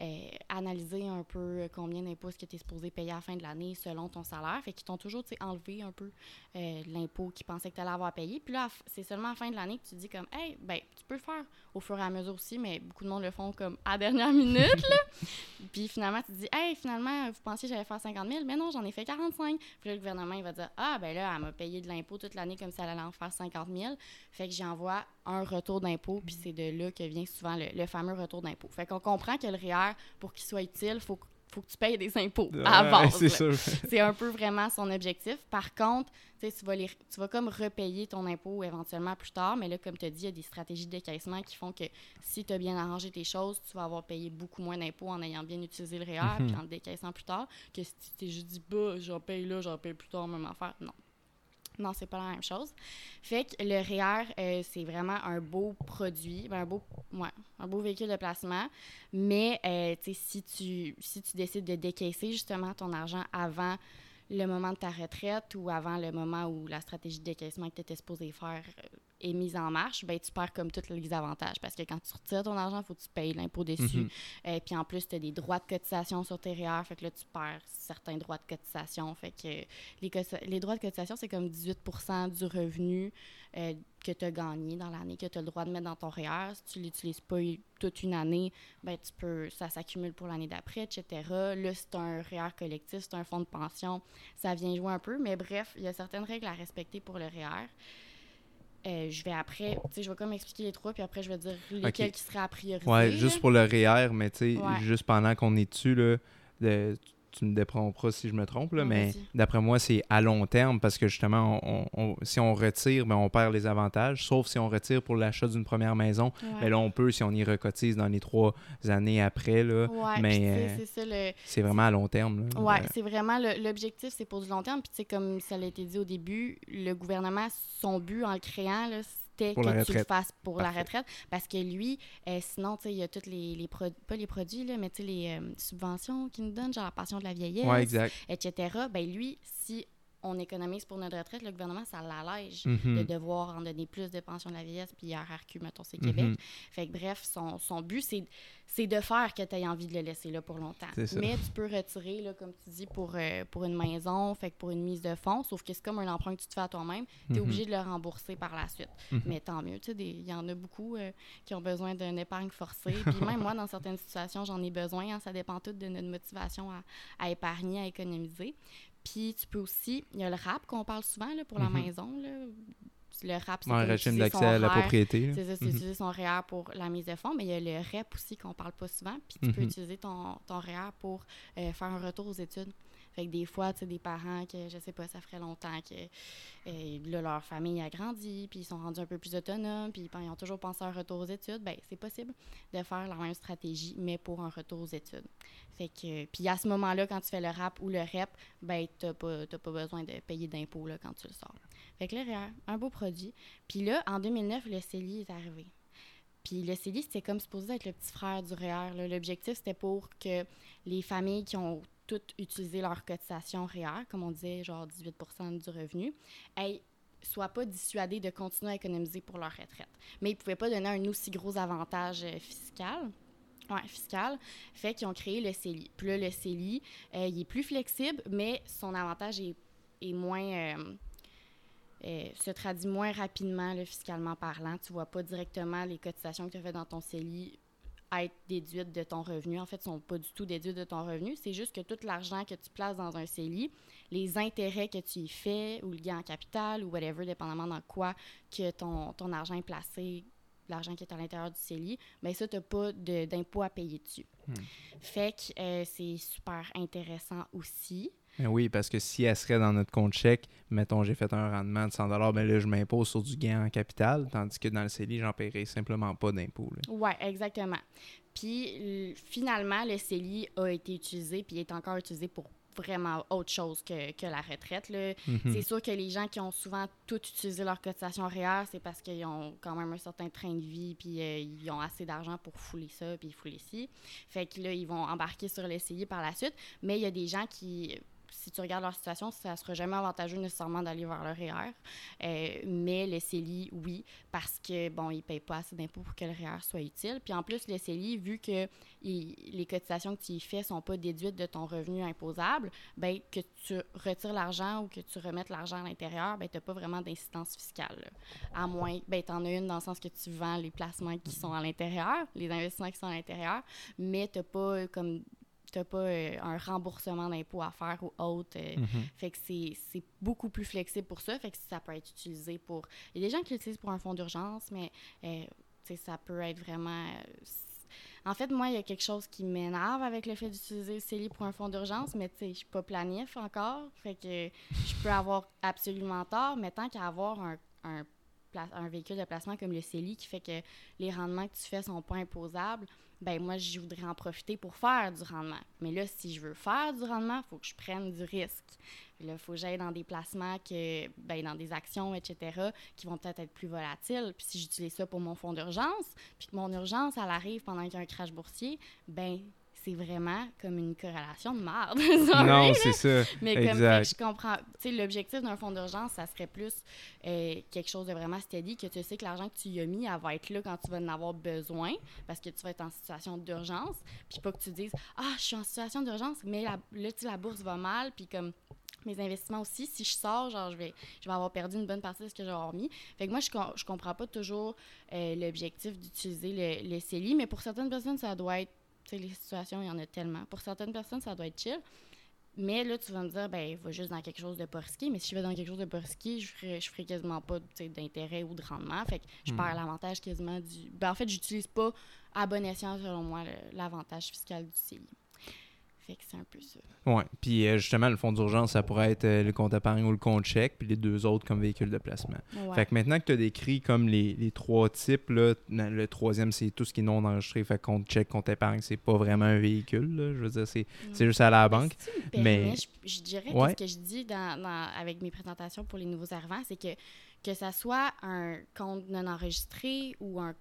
euh, analyser un peu euh, combien d'impôts que tu es supposé payer à la fin de l'année selon ton salaire. Fait qu'ils t'ont toujours enlevé un peu euh, l'impôt qu'ils pensaient que tu allais avoir payé. Puis là, c'est seulement à la fin de l'année que tu dis comme, hey, ben, tu peux le faire au fur et à mesure aussi, mais beaucoup de monde le font comme à dernière minute. Puis finalement, tu dis, hey, finalement, vous pensiez que j'allais faire 50 000, mais non, j'en ai fait 45. Puis là, le gouvernement, il va dire, ah, ben là, elle m'a payé de l'impôt toute l'année comme si elle allait en faire 50 000. Fait que j'envoie un retour d'impôt, puis c'est de là que vient souvent le, fameux retour d'impôt. Fait qu'on comprend que le REER, pour qu'il soit utile, il faut, faut que tu payes des impôts à base. C'est un peu vraiment son objectif. Par contre, tu vas, les, tu vas comme repayer ton impôt éventuellement plus tard, mais là, comme tu as dit, il y a des stratégies de décaissement qui font que si tu as bien arrangé tes choses, tu vas avoir payé beaucoup moins d'impôts en ayant bien utilisé le REER, puis mhm. en le décaissant plus tard, que si tu t'es juste dit, bah, j'en paye là, j'en paye plus tard, même affaire. Non, non, c'est pas la même chose. Fait que le REER, euh, c'est vraiment un beau produit, ben, un beau, ouais, un beau véhicule de placement. Mais euh, si, tu, si tu décides de décaisser justement ton argent avant le moment de ta retraite ou avant le moment où la stratégie de décaissement que tu étais supposé faire euh, est mise en marche, ben, tu perds comme tous les avantages. Parce que quand tu retires ton argent, il faut que tu payes l'impôt dessus. et mhm. puis en plus, tu as des droits de cotisation sur tes REER. Fait que là, tu perds certains droits de cotisation. Fait que les, les droits de cotisation, c'est comme 18% du revenu euh, que tu as gagné dans l'année, que tu as le droit de mettre dans ton REER. Si tu ne l'utilises pas toute une année, ben, tu peux, ça s'accumule pour l'année d'après, etc. Là, c'est un REER collectif, c'est un fonds de pension. Ça vient jouer un peu. Mais bref, il y a certaines règles à respecter pour le REER. Euh, je vais après, tu sais, je vais comme expliquer les trois, puis après, je vais dire lesquels qui seraient à prioriser. Ouais, juste pour le REER, mais tu sais, juste pendant qu'on est dessus, là, tu me déprendras si je me trompe, là, mais d'après moi, c'est à long terme parce que justement, on, si on retire, ben, on perd les avantages, sauf si on retire pour l'achat d'une première maison. Mais là, on peut si on y recotise dans les trois années après. Là, mais euh, c'est vraiment à long terme. Oui, c'est vraiment l'objectif, c'est pour du long terme. Puis, comme ça a été dit au début, le gouvernement, son but en le créant, que tu le fasses pour la retraite. Parce que lui, euh, sinon, tu sais, il y a toutes les, les pas les produits, là, mais tu sais, les euh, subventions qu'il nous donne, genre la pension de la vieillesse, etc. Ben lui, si on économise pour notre retraite, le gouvernement, ça l'allège mhm. de devoir en donner plus de pension de la vieillesse, puis RRQ, mettons, c'est Québec. Mhm. Fait que bref, son, son but, c'est c'est de faire que tu aies envie de le laisser là pour longtemps. Mais tu peux retirer, là, comme tu dis, pour, euh, pour une maison, fait que pour une mise de fonds, sauf que c'est comme un emprunt que tu te fais à toi-même, tu es mhm. obligé de le rembourser par la suite. Mhm. Mais tant mieux, tu sais, il y en a beaucoup euh, qui ont besoin d'une épargne forcée. Puis même moi, dans certaines situations, j'en ai besoin. Hein, ça dépend tout de notre motivation à, à épargner, à économiser. Puis tu peux aussi, il y a le RAP qu'on parle souvent là, pour la mhm. maison. Là le RAP, c'est un régime d'accès à la propriété. C'est ça, c'est mhm. utiliser son REER pour la mise de fonds, mais il y a le REP aussi qu'on parle pas souvent, puis tu peux mhm. utiliser ton, ton REER pour euh, faire un retour aux études. Fait que des fois, tu sais, des parents que, je sais pas, ça ferait longtemps que euh, là, leur famille a grandi, puis ils sont rendus un peu plus autonomes, puis ils ont toujours pensé à un retour aux études, ben c'est possible de faire la même stratégie, mais pour un retour aux études. Fait que, puis à ce moment-là, quand tu fais le rap ou le rep, ben t'as pas, pas besoin de payer d'impôts quand tu le sors. Fait que là, un beau produit. Puis là, en 2009, le CELI est arrivé. Puis le CELI, c'était comme supposé être le petit frère du REER. L'objectif, c'était pour que les familles qui ont toutes utilisé leur cotisation REER, comme on disait, genre 18 du revenu, aient soient pas dissuadés de continuer à économiser pour leur retraite. Mais ils ne pouvaient pas donner un aussi gros avantage euh, fiscal. Ouais, fiscal. Fait qu'ils ont créé le CELI. Puis là, le CELI, euh, il est plus flexible, mais son avantage est, moins... Euh, se traduit moins rapidement fiscalement parlant. Tu vois pas directement les cotisations que tu as faites dans ton CELI être déduites de ton revenu. En fait, ne sont pas du tout déduites de ton revenu. C'est juste que tout l'argent que tu places dans un CELI, les intérêts que tu y fais ou le gain en capital ou whatever, dépendamment dans quoi que ton, ton argent est placé, l'argent qui est à l'intérieur du CELI, bien ça, tu n'as pas d'impôt à payer dessus. Hmm. Fait que euh, c'est super intéressant aussi. Ben oui, parce que si elle serait dans notre compte chèque, mettons, j'ai fait un rendement de 100 ben là, je m'impose sur du gain en capital, tandis que dans le CELI, j'en paierai simplement pas d'impôt. Oui, exactement. Puis finalement, le CELI a été utilisé, puis est encore utilisé pour vraiment autre chose que, que la retraite. Mhm. C'est sûr que les gens qui ont souvent tout utilisé leur cotisation REER, c'est parce qu'ils ont quand même un certain train de vie, puis euh, ils ont assez d'argent pour fouler ça, puis fouler ci. Fait que là, ils vont embarquer sur le CELI par la suite. Mais il y a des gens qui si tu regardes leur situation, ça ne sera jamais avantageux nécessairement d'aller vers le REER. Euh, mais le CELI, oui, parce que, bon, ne payent pas assez d'impôts pour que le REER soit utile. Puis en plus, le CELI, vu que les cotisations que tu y fais ne sont pas déduites de ton revenu imposable, ben que tu retires l'argent ou que tu remettes l'argent à l'intérieur, ben tu n'as pas vraiment d'incidence fiscale. À moins, ben tu en as une dans le sens que tu vends les placements qui sont à l'intérieur, les investissements qui sont à l'intérieur, mais tu n'as pas comme tu n'as pas euh, un remboursement d'impôt à faire ou autre. Euh, mhm. Fait que c'est beaucoup plus flexible pour ça. Fait que ça peut être utilisé pour. Il y a des gens qui l'utilisent pour un fonds d'urgence, mais euh, ça peut être vraiment. En fait, moi, il y a quelque chose qui m'énerve avec le fait d'utiliser le CELI pour un fonds d'urgence, mais tu sais, je suis pas planif encore. Fait que je peux avoir absolument tort, mais tant qu'à avoir un, un, un, véhicule de placement comme le CELI qui fait que les rendements que tu fais sont pas imposables, ben moi, je voudrais en profiter pour faire du rendement. Mais là, si je veux faire du rendement, il faut que je prenne du risque. Là, il faut que j'aille dans des placements, que, ben, dans des actions, etc., qui vont peut-être être plus volatiles. Puis si j'utilise ça pour mon fonds d'urgence, puis que mon urgence, elle arrive pendant qu'il y a un crash boursier, ben c'est vraiment comme une corrélation de merde. non, c'est ça. Mais comme je comprends, tu sais, l'objectif d'un fonds d'urgence, ça serait plus euh, quelque chose de vraiment steady, que tu sais que l'argent que tu y as mis, elle va être là quand tu vas en avoir besoin, parce que tu vas être en situation d'urgence, puis pas que tu dises « Ah, je suis en situation d'urgence, mais la, là, tu la bourse va mal, puis comme mes investissements aussi, si je sors, genre, je vais, je vais avoir perdu une bonne partie de ce que j'ai mis. Fait que moi, je, je comprends pas toujours euh, l'objectif d'utiliser le, le CELI, mais pour certaines personnes, ça doit être les situations, il y en a tellement. Pour certaines personnes, ça doit être chill. Mais là, tu vas me dire, ben, va juste dans quelque chose de pas risqué. Mais si je vais dans quelque chose de pas risqué, je ferai, je ferai quasiment pas d'intérêt ou de rendement. Fait que je perds hmm. l'avantage quasiment du. Ben, en fait, j'utilise pas à bon escient, selon moi, l'avantage fiscal du CELI c'est un peu ça. Oui. Puis euh, justement, le fonds d'urgence, ça pourrait être euh, le compte épargne ou le compte chèque, puis les deux autres comme véhicule de placement. Fait que maintenant que tu as décrit comme les, trois types, là, le troisième, c'est tout ce qui est non enregistré. Fait compte chèque, compte épargne, c'est pas vraiment un véhicule. Je veux dire, c'est, juste à la banque. mais, je, dirais que ce que je dis dans, avec mes présentations pour les nouveaux arrivants, c'est que que ça soit un compte non enregistré ou un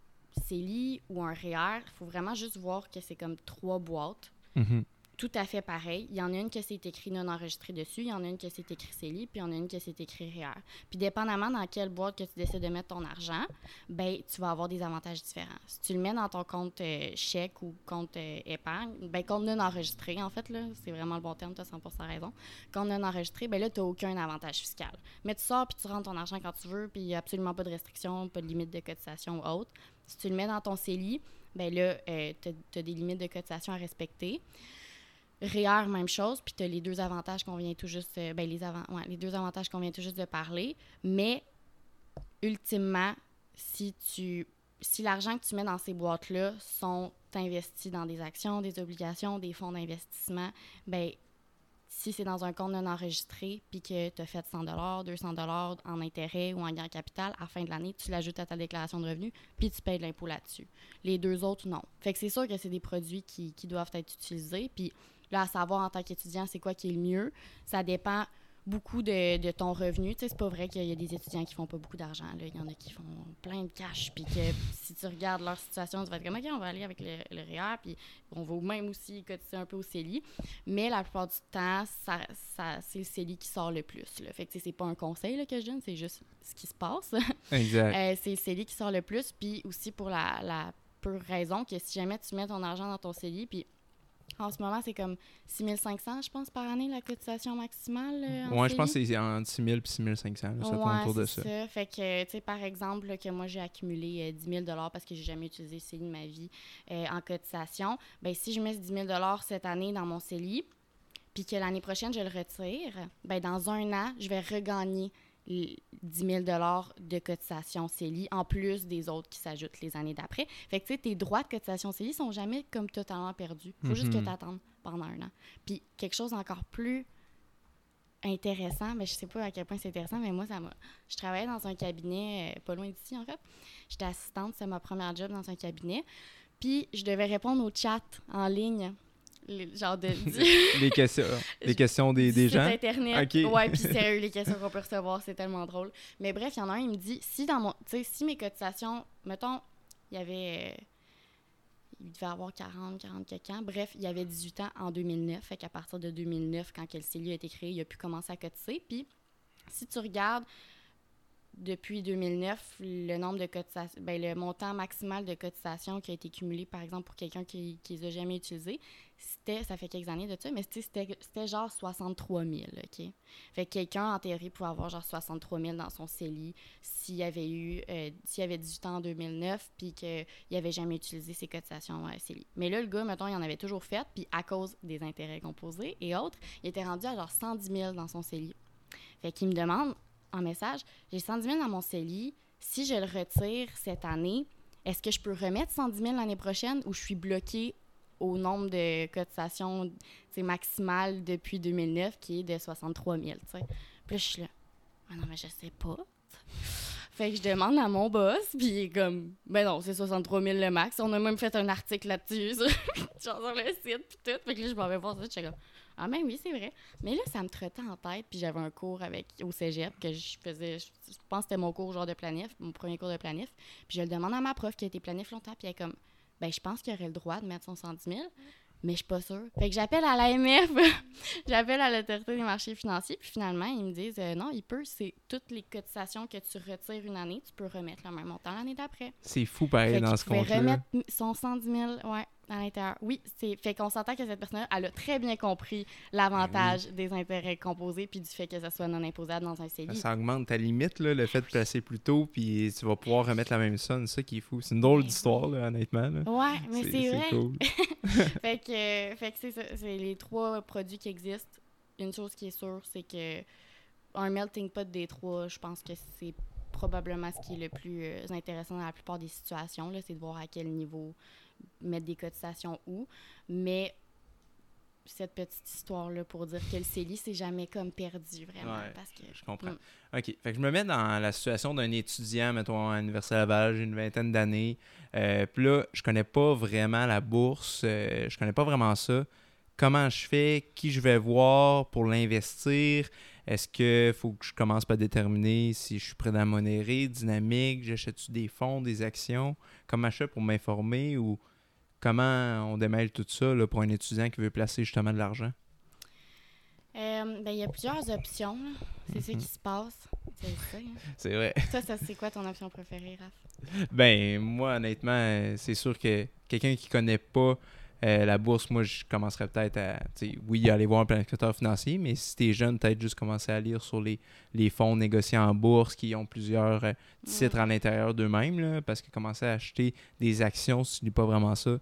CELI ou un REER, il faut vraiment juste voir que c'est comme trois boîtes. Mm-hmm tout à fait pareil. Il y en a une qui s'est écrit non enregistré dessus, il y en a une qui s'est écrit CELI, puis il y en a une qui s'est écrit REER. Puis dépendamment dans quelle boîte que tu décides de mettre ton argent, ben tu vas avoir des avantages différents. Si tu le mets dans ton compte euh, chèque ou compte euh, épargne, ben compte non enregistré en fait là, c'est vraiment le bon terme, tu as 100% raison. Compte non enregistré, ben là tu aucun avantage fiscal. Mais tu sors puis tu rentres ton argent quand tu veux, puis il n'y a absolument pas de restriction, pas de limite de cotisation ou autre. Si tu le mets dans ton CELI, ben là euh, tu as, des limites de cotisation à respecter. REER, même chose, puis tu as les deux avantages qu'on vient tout juste euh, ben, les, avant, les deux avantages qu'on vient tout juste de parler, mais ultimement, si tu si l'argent que tu mets dans ces boîtes-là sont investis dans des actions, des obligations, des fonds d'investissement, ben si c'est dans un compte non enregistré, puis que tu as fait 100 200 en intérêt ou en gain capital, à la fin de l'année, tu l'ajoutes à ta déclaration de revenus, puis tu payes de l'impôt là-dessus. Les deux autres, non. Fait que c'est sûr que c'est des produits qui, qui doivent être utilisés. Puis là, à savoir en tant qu'étudiant, c'est quoi qui est le mieux, ça dépend beaucoup de, de ton revenu. Tu sais, c'est pas vrai qu'il y a des étudiants qui font pas beaucoup d'argent. Il y en a qui font plein de cash. Puis que si tu regardes leur situation, tu vas être comme, OK, on va aller avec le, le REER. Puis on va même aussi cotiser un peu au CELI. Mais la plupart du temps, ça, ça, c'est le CELI qui sort le plus. Là. Fait que c'est pas un conseil là, que je donne, c'est juste ce qui se passe. Exact. Euh, c'est le CELI qui sort le plus. Puis aussi pour la, la pure raison que si jamais tu mets ton argent dans ton CELI, puis en ce moment, c'est comme 6500, je pense, par année, la cotisation maximale. Euh, ouais, je pense que c'est entre 6000 et 6500. Ça tourne autour de ça. ça. Fait que, tu sais, par exemple, là, que moi, j'ai accumulé 10 euh, 000 parce que j'ai jamais utilisé CELI de ma vie euh, en cotisation. ben si je mets 10 000 cette année dans mon CELI, puis que l'année prochaine, je le retire, ben dans un an, je vais regagner 10 000 de cotisation CELI, en plus des autres qui s'ajoutent les années d'après. Fait que, tu sais, tes droits de cotisation CELI sont jamais comme totalement perdus. Il faut juste que mhm. tu attendes pendant un an. Puis, quelque chose encore plus intéressant, mais je sais pas à quel point c'est intéressant, mais moi, ça m'a... Je travaillais dans un cabinet euh, pas loin d'ici, en fait. J'étais assistante, c'est ma première job dans un cabinet. Puis, je devais répondre au chat en ligne les, genre de, les questions les questions des, des gens. Internet. Ouais puis sérieux les questions qu'on peut recevoir c'est tellement drôle. Mais bref il y en a un il me dit si dans mon tu sais si mes cotisations mettons il y avait euh, il devait avoir 40 40 quelques ans. Bref il y avait 18 ans en 2009 fait qu'à partir de 2009 quand le CELI a été créé il a pu commencer à cotiser. Puis si tu regardes depuis 2009, le nombre de cotisations, ben, le montant maximal de cotisations qui a été cumulé, par exemple, pour quelqu'un qui ne les a jamais utilisés, c'était, ça fait quelques années de ça, mais c'était, genre 63 000, OK? Fait que quelqu'un, en théorie, pouvait avoir genre 63 000 dans son CELI s'il avait eu, euh, s'il avait 18 ans en 2009, puis qu'il n'avait jamais utilisé ses cotisations à CELI. Mais là, le gars, mettons, il en avait toujours fait, puis à cause des intérêts composés et autres, il était rendu à genre 110 000 dans son CELI. Fait qu'il me demande, en message, j'ai 110 000 dans mon CELI. Si je le retire cette année, est-ce que je peux remettre 110 000 l'année prochaine ou je suis bloquée au nombre de cotisations maximales depuis 2009 qui est de 63 000? Puis là, je suis là, ah non, mais je sais pas. Fait que je demande à mon boss, puis il est comme, ben non, c'est 63 000 le max. On a même fait un article là-dessus, sur, le site, puis tout. Fait que là, je m'en vais voir ça, je suis comme, ah, ben oui, c'est vrai. Mais là, ça me trottait en tête, puis j'avais un cours avec au cégep que je faisais, je pense que c'était mon cours genre de planif, mon premier cours de planif. Puis je le demande à ma prof qui a été planif longtemps, puis elle est comme, ben je pense qu'il aurait le droit de mettre son 110 000 mais je suis pas sûre. Fait que j'appelle à l'AMF, j'appelle à l'autorité des marchés financiers, puis finalement, ils me disent euh, non, il peut, c'est toutes les cotisations que tu retires une année, tu peux remettre le même montant l'année d'après. C'est fou pareil dans ce compte-là. remettre son 110 000, ouais à l'intérieur. Oui, c'est fait qu'on s'entend que cette personne-là, elle a très bien compris l'avantage ben des intérêts composés puis du fait que ça soit non imposable dans un CELI. Ça augmente ta limite, là, le fait de placer plus tôt, puis tu vas pouvoir remettre la même somme, c'est ça qui est fou. C'est une drôle d'histoire, honnêtement. Là. Ouais, mais c'est vrai. Cool. fait que, fait que c'est ça, c'est les trois produits qui existent. Une chose qui est sûre, c'est que un melting pot des trois, je pense que c'est probablement ce qui est le plus euh, intéressant dans la plupart des situations, c'est de voir à quel niveau mettre des cotisations où. Mais cette petite histoire-là pour dire que le CELI, c'est jamais comme perdu, vraiment. parce que, je comprends. Mm. OK. Fait que je me mets dans la situation d'un étudiant, mettons, à l'Université Laval, j'ai une vingtaine d'années. Euh, puis là, je connais pas vraiment la bourse, euh, je connais pas vraiment ça. Comment je fais, qui je vais voir pour l'investir? Est-ce qu'il faut que je commence par déterminer si je suis prêt à modérer, dynamique, j'achète des fonds, des actions? Comment je fais pour m'informer ou comment on démêle tout ça là, pour un étudiant qui veut placer justement de l'argent? Euh, ben, il y a plusieurs options. C'est ce mhm. qui se passe. Hein. C'est vrai. Ça, ça c'est quoi ton option préférée, Raph? Ben, moi, honnêtement, c'est sûr que quelqu'un qui connaît pas euh, la bourse, moi, je commencerais peut-être à, oui, aller voir un planificateur financier, mais si tu es jeune, peut-être juste commencer à lire sur les, les fonds négociés en bourse qui ont plusieurs euh, titres à l'intérieur d'eux-mêmes, parce que commencer à acheter des actions, si tu lis pas vraiment ça,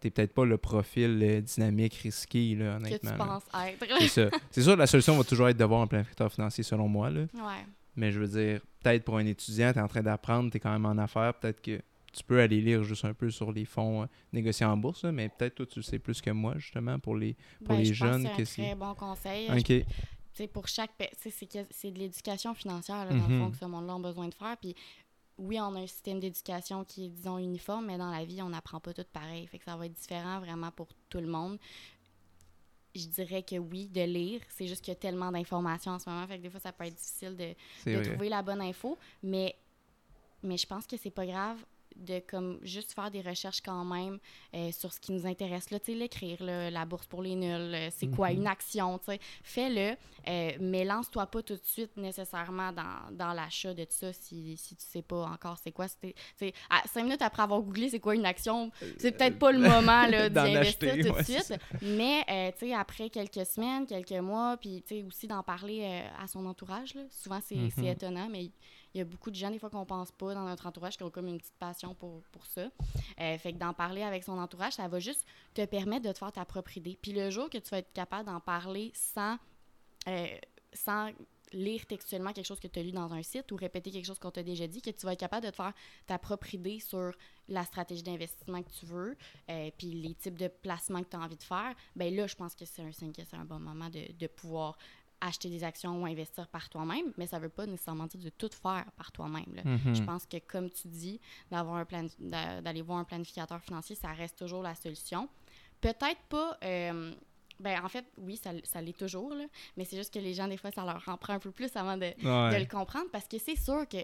t'es peut-être pas le profil euh, dynamique, risqué, là, honnêtement. Que tu penses être. c'est ça. C'est sûr, la solution va toujours être d'avoir un planificateur financier, selon moi. Là. Ouais. Mais je veux dire, peut-être pour un étudiant, tu es en train d'apprendre, tu es quand même en affaires, peut-être que tu peux aller lire juste un peu sur les fonds euh, négociés en bourse, mais peut-être toi, tu sais plus que moi, justement, pour les, pour Ben, les je jeunes. C'est un très bon conseil. OK. Je- tu sais, pour chaque c'est de l'éducation financière là, dans le fond que ce monde-là a besoin de faire puis oui on a un système d'éducation qui est disons uniforme mais dans la vie on n'apprend pas tout pareil fait que ça va être différent vraiment pour tout le monde je dirais que oui de lire c'est juste qu'il y a tellement d'informations en ce moment fait que des fois ça peut être difficile de, de trouver la bonne info mais mais je pense que c'est pas grave de comme juste faire des recherches quand même euh, sur ce qui nous intéresse là l'écrire la bourse pour les nuls euh, c'est quoi Mhm. une action fais-le euh, mais lance-toi pas tout de suite nécessairement dans, dans l'achat de ça si, si tu sais pas encore c'est quoi c'était à cinq minutes après avoir googlé c'est quoi une action c'est peut-être pas le moment là, d'y D'en investir acheter, tout de suite mais euh, après quelques semaines quelques mois puis aussi d'en parler à son entourage là. souvent c'est Mhm. étonnant mais il y a beaucoup de gens, des fois, qu'on pense pas dans notre entourage, qui ont comme une petite passion pour, pour ça. Euh, fait que d'en parler avec son entourage, ça va juste te permettre de te faire ta propre idée. Puis le jour que tu vas être capable d'en parler sans, euh, sans lire textuellement quelque chose que tu as lu dans un site ou répéter quelque chose qu'on t'a déjà dit, que tu vas être capable de te faire ta propre idée sur la stratégie d'investissement que tu veux, euh, puis les types de placements que tu as envie de faire, ben là, je pense que c'est un signe que c'est un bon moment de, de pouvoir acheter des actions ou investir par toi-même, mais ça veut pas nécessairement dire de tout faire par toi-même. Mhm. Je pense que, comme tu dis, d'avoir un plan, d'a- d'aller voir un planificateur financier, ça reste toujours la solution. Peut-être pas. euh, ben, en fait, oui, ça, ça l'est toujours, là, mais c'est juste que les gens, des fois, ça leur en prend un peu plus avant de, le comprendre parce que c'est sûr que.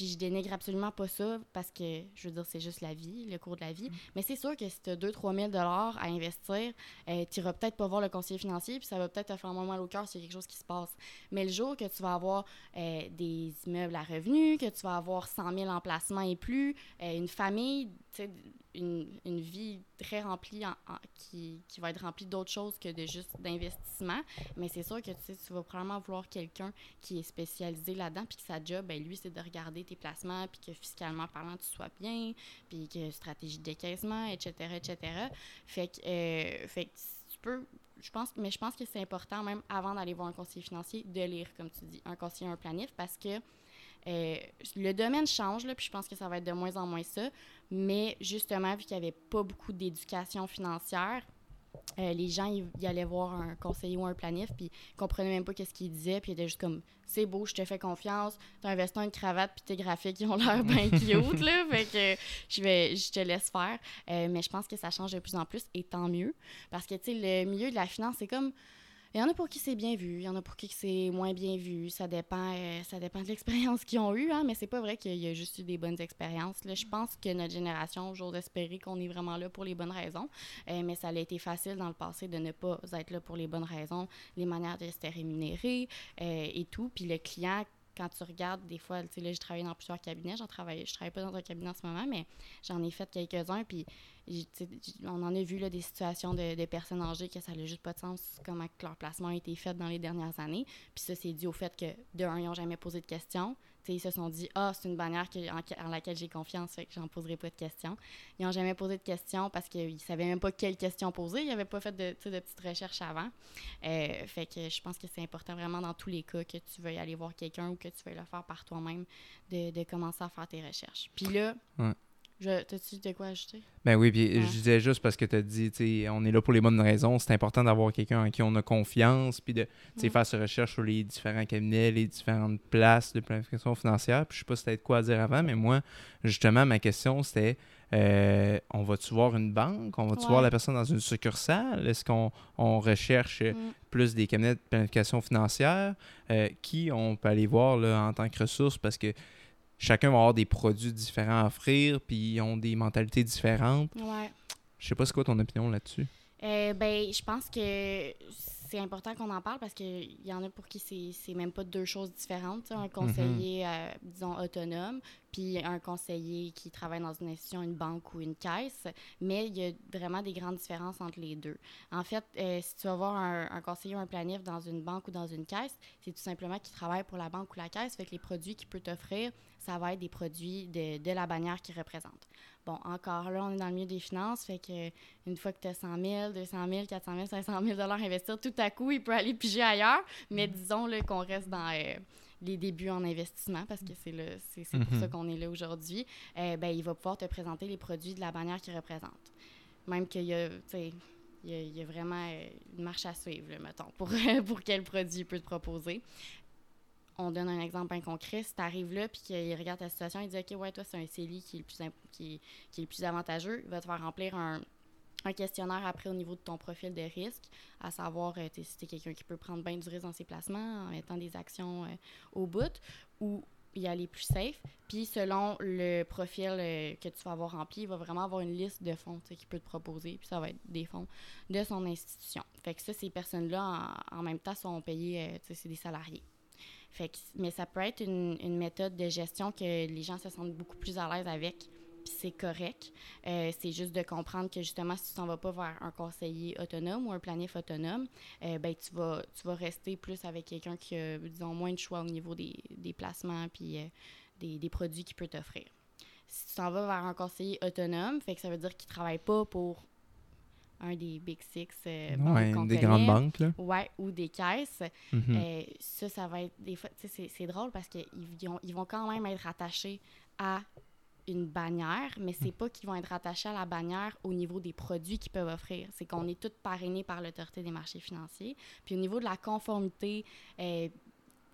Puis je dénigre absolument pas ça parce que, je veux dire, c'est juste la vie, le cours de la vie. Mais c'est sûr que si tu as 2-3 000 à investir, euh, tu iras peut-être pas voir le conseiller financier, puis ça va peut-être te faire moins mal au cœur s'il y a quelque chose qui se passe. Mais le jour que tu vas avoir euh, des immeubles à revenus, que tu vas avoir 100 000 emplacements et plus, euh, une famille, tu sais, une, une vie très remplie, qui, qui va être remplie d'autres choses que de juste d'investissement. Mais c'est sûr que tu vas probablement vouloir quelqu'un qui est spécialisé là-dedans, puis que sa job, ben, lui, c'est de regarder tes placements, puis que fiscalement parlant, tu sois bien, puis que stratégie de décaissement, etc., etc. Fait que, euh, fait que tu peux, je pense, mais je pense que c'est important, même avant d'aller voir un conseiller financier, de lire, comme tu dis, un conseiller, un planif, parce que euh, le domaine change, là, puis je pense que ça va être de moins en moins ça. Mais justement, vu qu'il n'y avait pas beaucoup d'éducation financière, euh, les gens, ils, ils allaient voir un conseiller ou un planif, puis ils comprenaient même pas qu'est-ce qu'il disait, puis ils étaient juste comme c'est beau, je te fais confiance, t'as un veston, une cravate, puis tes graphiques, ils ont l'air bien cute, là, fait que je, vais, je te laisse faire. Euh, mais je pense que ça change de plus en plus, et tant mieux, parce que, tu sais, le milieu de la finance, c'est comme il y en a pour qui c'est bien vu, il y en a pour qui c'est moins bien vu. Ça dépend, euh, ça dépend de l'expérience qu'ils ont eue, hein, mais c'est pas vrai qu'il y a juste eu des bonnes expériences. Là. Je pense que notre génération, j'ose espérer qu'on est vraiment là pour les bonnes raisons, euh, mais ça a été facile dans le passé de ne pas être là pour les bonnes raisons, les manières de se rémunérer euh, et tout. Puis le client, quand tu regardes, des fois, tu sais, là, j'ai travaillé dans plusieurs cabinets, j'en travaille, je travaille pas dans un cabinet en ce moment, mais j'en ai fait quelques-uns, puis on en a vu là, des situations de, personnes âgées que ça n'a juste pas de sens comment leur placement a été fait dans les dernières années. Puis ça, c'est dû au fait que, de un, ils n'ont jamais posé de questions. Ils se sont dit, ah, c'est une bannière que- en, laquelle j'ai confiance, fait que j'en poserai pas de questions. Ils n'ont jamais posé de questions parce qu'ils ne savaient même pas quelles questions poser. Ils n'avaient pas fait de, de petites recherches avant. Euh, fait que je pense que c'est important vraiment dans tous les cas que tu veuilles aller voir quelqu'un ou que tu veuilles le faire par toi-même, de, de commencer à faire tes recherches. Puis là. Je, t'as-tu de quoi ajouter? Ben oui, puis Ouais. je disais juste parce que tu as dit, tu on est là pour les bonnes raisons. C'est important d'avoir quelqu'un en qui on a confiance, puis de faire ses recherches sur les différents cabinets, les différentes places de planification financière. Puis je sais pas si c'était de quoi à dire avant, mais moi, justement, ma question, c'était euh, on va-tu voir une banque? On va-tu Ouais. voir la personne dans une succursale? Est-ce qu'on on recherche Mm. plus des cabinets de planification financière? Euh, qui on peut aller voir là, en tant que ressource? Parce que chacun va avoir des produits différents à offrir, puis ils ont des mentalités différentes. Ouais. Je sais pas c'est quoi ton opinion là-dessus. Euh, ben, je pense que c'est important qu'on en parle parce qu'il y en a pour qui c'est même pas deux choses différentes. Un conseiller, euh, disons, autonome, puis un conseiller qui travaille dans une institution, une banque ou une caisse. Mais il y a vraiment des grandes différences entre les deux. En fait, euh, si tu vas voir un, un conseiller ou un planif dans une banque ou dans une caisse, c'est tout simplement qu'il travaille pour la banque ou la caisse. Fait que les produits qu'il peut t'offrir, ça va être des produits de, de la bannière qu'il représente. Bon, encore là, on est dans le milieu des finances, fait que une fois que tu as 100 000, 200 000, 400 000, 500 000 investir, tout à coup, il peut aller piger ailleurs. Mais disons qu'on reste dans euh, les débuts en investissement, parce que c'est c'est pour ça mhm. qu'on est là aujourd'hui. Euh, ben, il va pouvoir te présenter les produits de la bannière qu'il représente. Même qu'il y a, il y, a, vraiment une marche à suivre, mettons, pour, pour quel produit il peut te proposer on donne un exemple bien concret. Si tu arrives là puis qu'il regarde ta situation, il dit OK, ouais, toi, c'est un CELI qui est, le plus qui, avantageux. Il va te faire remplir un, questionnaire après au niveau de ton profil de risque, à savoir euh, si tu es quelqu'un qui peut prendre bien du risque dans ses placements en mettant des actions euh, au bout ou y aller plus safe. Puis selon le profil euh, que tu vas avoir rempli, il va vraiment avoir une liste de fonds qu'il peut te proposer. Puis ça va être des fonds de son institution. Fait que ça, ces personnes-là, en, même temps, sont payées, c'est des salariés. Mais ça peut être une, méthode de gestion que les gens se sentent beaucoup plus à l'aise avec, puis c'est correct. Euh, c'est juste de comprendre que justement, si tu t'en vas pas vers un conseiller autonome ou un planif autonome, euh, ben, tu, vas, tu vas rester plus avec quelqu'un qui a, disons, moins de choix au niveau des, des placements puis euh, des, des, produits qu'il peut t'offrir. Si tu t'en vas vers un conseiller autonome, fait que ça veut dire qu'il travaille pas pour un des Big Six euh, des grandes banques. Là. Ouais, ou des caisses. Mm-hmm. Euh, ça, ça va être des fois, c'est drôle parce qu'ils ils vont quand même être attachés à une bannière, mais c'est mm. pas qu'ils vont être attachés à la bannière au niveau des produits qu'ils peuvent offrir. C'est qu'on est tous parrainés par l'autorité des marchés financiers. Puis au niveau de la conformité, euh,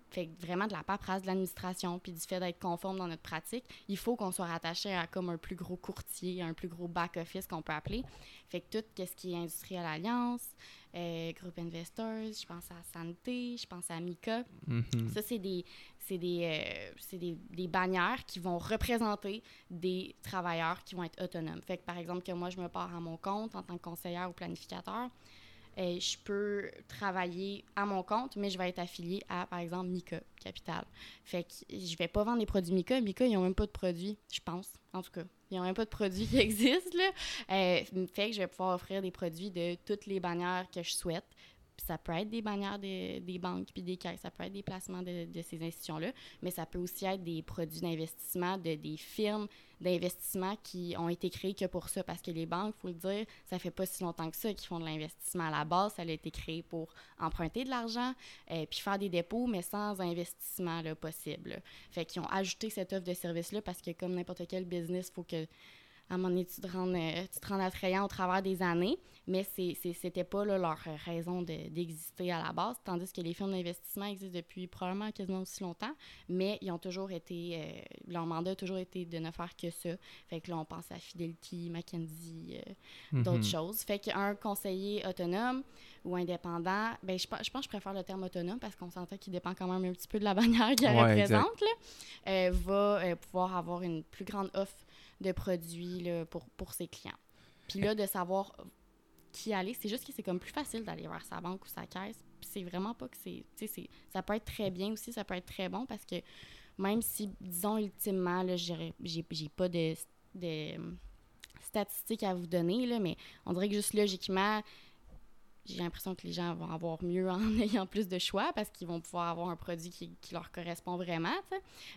fait vraiment de la paperasse de l'administration, puis du fait d'être conforme dans notre pratique, il faut qu'on soit rattaché à comme un plus gros courtier, un plus gros back-office qu'on peut appeler. Fait que tout ce qui est Industriel Alliance, euh, Groupe Investors, je pense à Santé, je pense à Mika. Mm-hmm. Ça, c'est des, des, euh, des, des, bannières qui vont représenter des travailleurs qui vont être autonomes. Fait que, par exemple, que moi, je me pars à mon compte en tant que conseillère ou planificateur, euh, je peux travailler à mon compte, mais je vais être affiliée à, par exemple, Mika Capital. Fait que je vais pas vendre des produits Mika. Mika, ils n'ont même pas de produits, je pense, en tout cas. Ils n'ont même pas de produits qui existent, là. Euh, fait que je vais pouvoir offrir des produits de toutes les bannières que je souhaite ça peut être des bannières des banques puis des caisses, ça peut être des placements de, de ces institutions-là, mais ça peut aussi être des produits d'investissement de des firmes d'investissement qui ont été créées que pour ça. Parce que les banques, il faut le dire, ça fait pas si longtemps que ça qu'ils font de l'investissement à la base. Ça a été créé pour emprunter de l'argent euh, puis faire des dépôts, mais sans investissement là, possible. Fait qu'ils ont ajouté cette offre de service-là parce que comme n'importe quel business, il faut que à un moment donné, tu te rends, euh, tu te rends attrayant au travers des années, mais c'était pas là, leur raison d'exister à la base, tandis que les firmes d'investissement existent depuis probablement quasiment aussi longtemps, mais ils ont toujours été, euh, leur mandat a toujours été de ne faire que ça. Fait que là, on pense à Fidelity, McKenzie, euh, mm-hmm. d'autres choses. Fait qu'un conseiller autonome ou indépendant, ben, je, je pense que je préfère le terme autonome parce qu'on s'entend qu'il dépend quand même un petit peu de la bannière qu'il représente, là, va pouvoir avoir une plus grande offre de produits là, pour, pour ses clients. Puis là, de savoir qui aller, c'est juste que c'est comme plus facile d'aller vers sa banque ou sa caisse. Puis c'est vraiment pas que c'est. Ça peut être très bien aussi, ça peut être très bon parce que même si, disons, ultimement, j'ai, j'ai pas de, de statistiques à vous donner, là, mais on dirait que juste logiquement, j'ai l'impression que les gens vont avoir mieux en ayant plus de choix parce qu'ils vont pouvoir avoir un produit qui, leur correspond vraiment.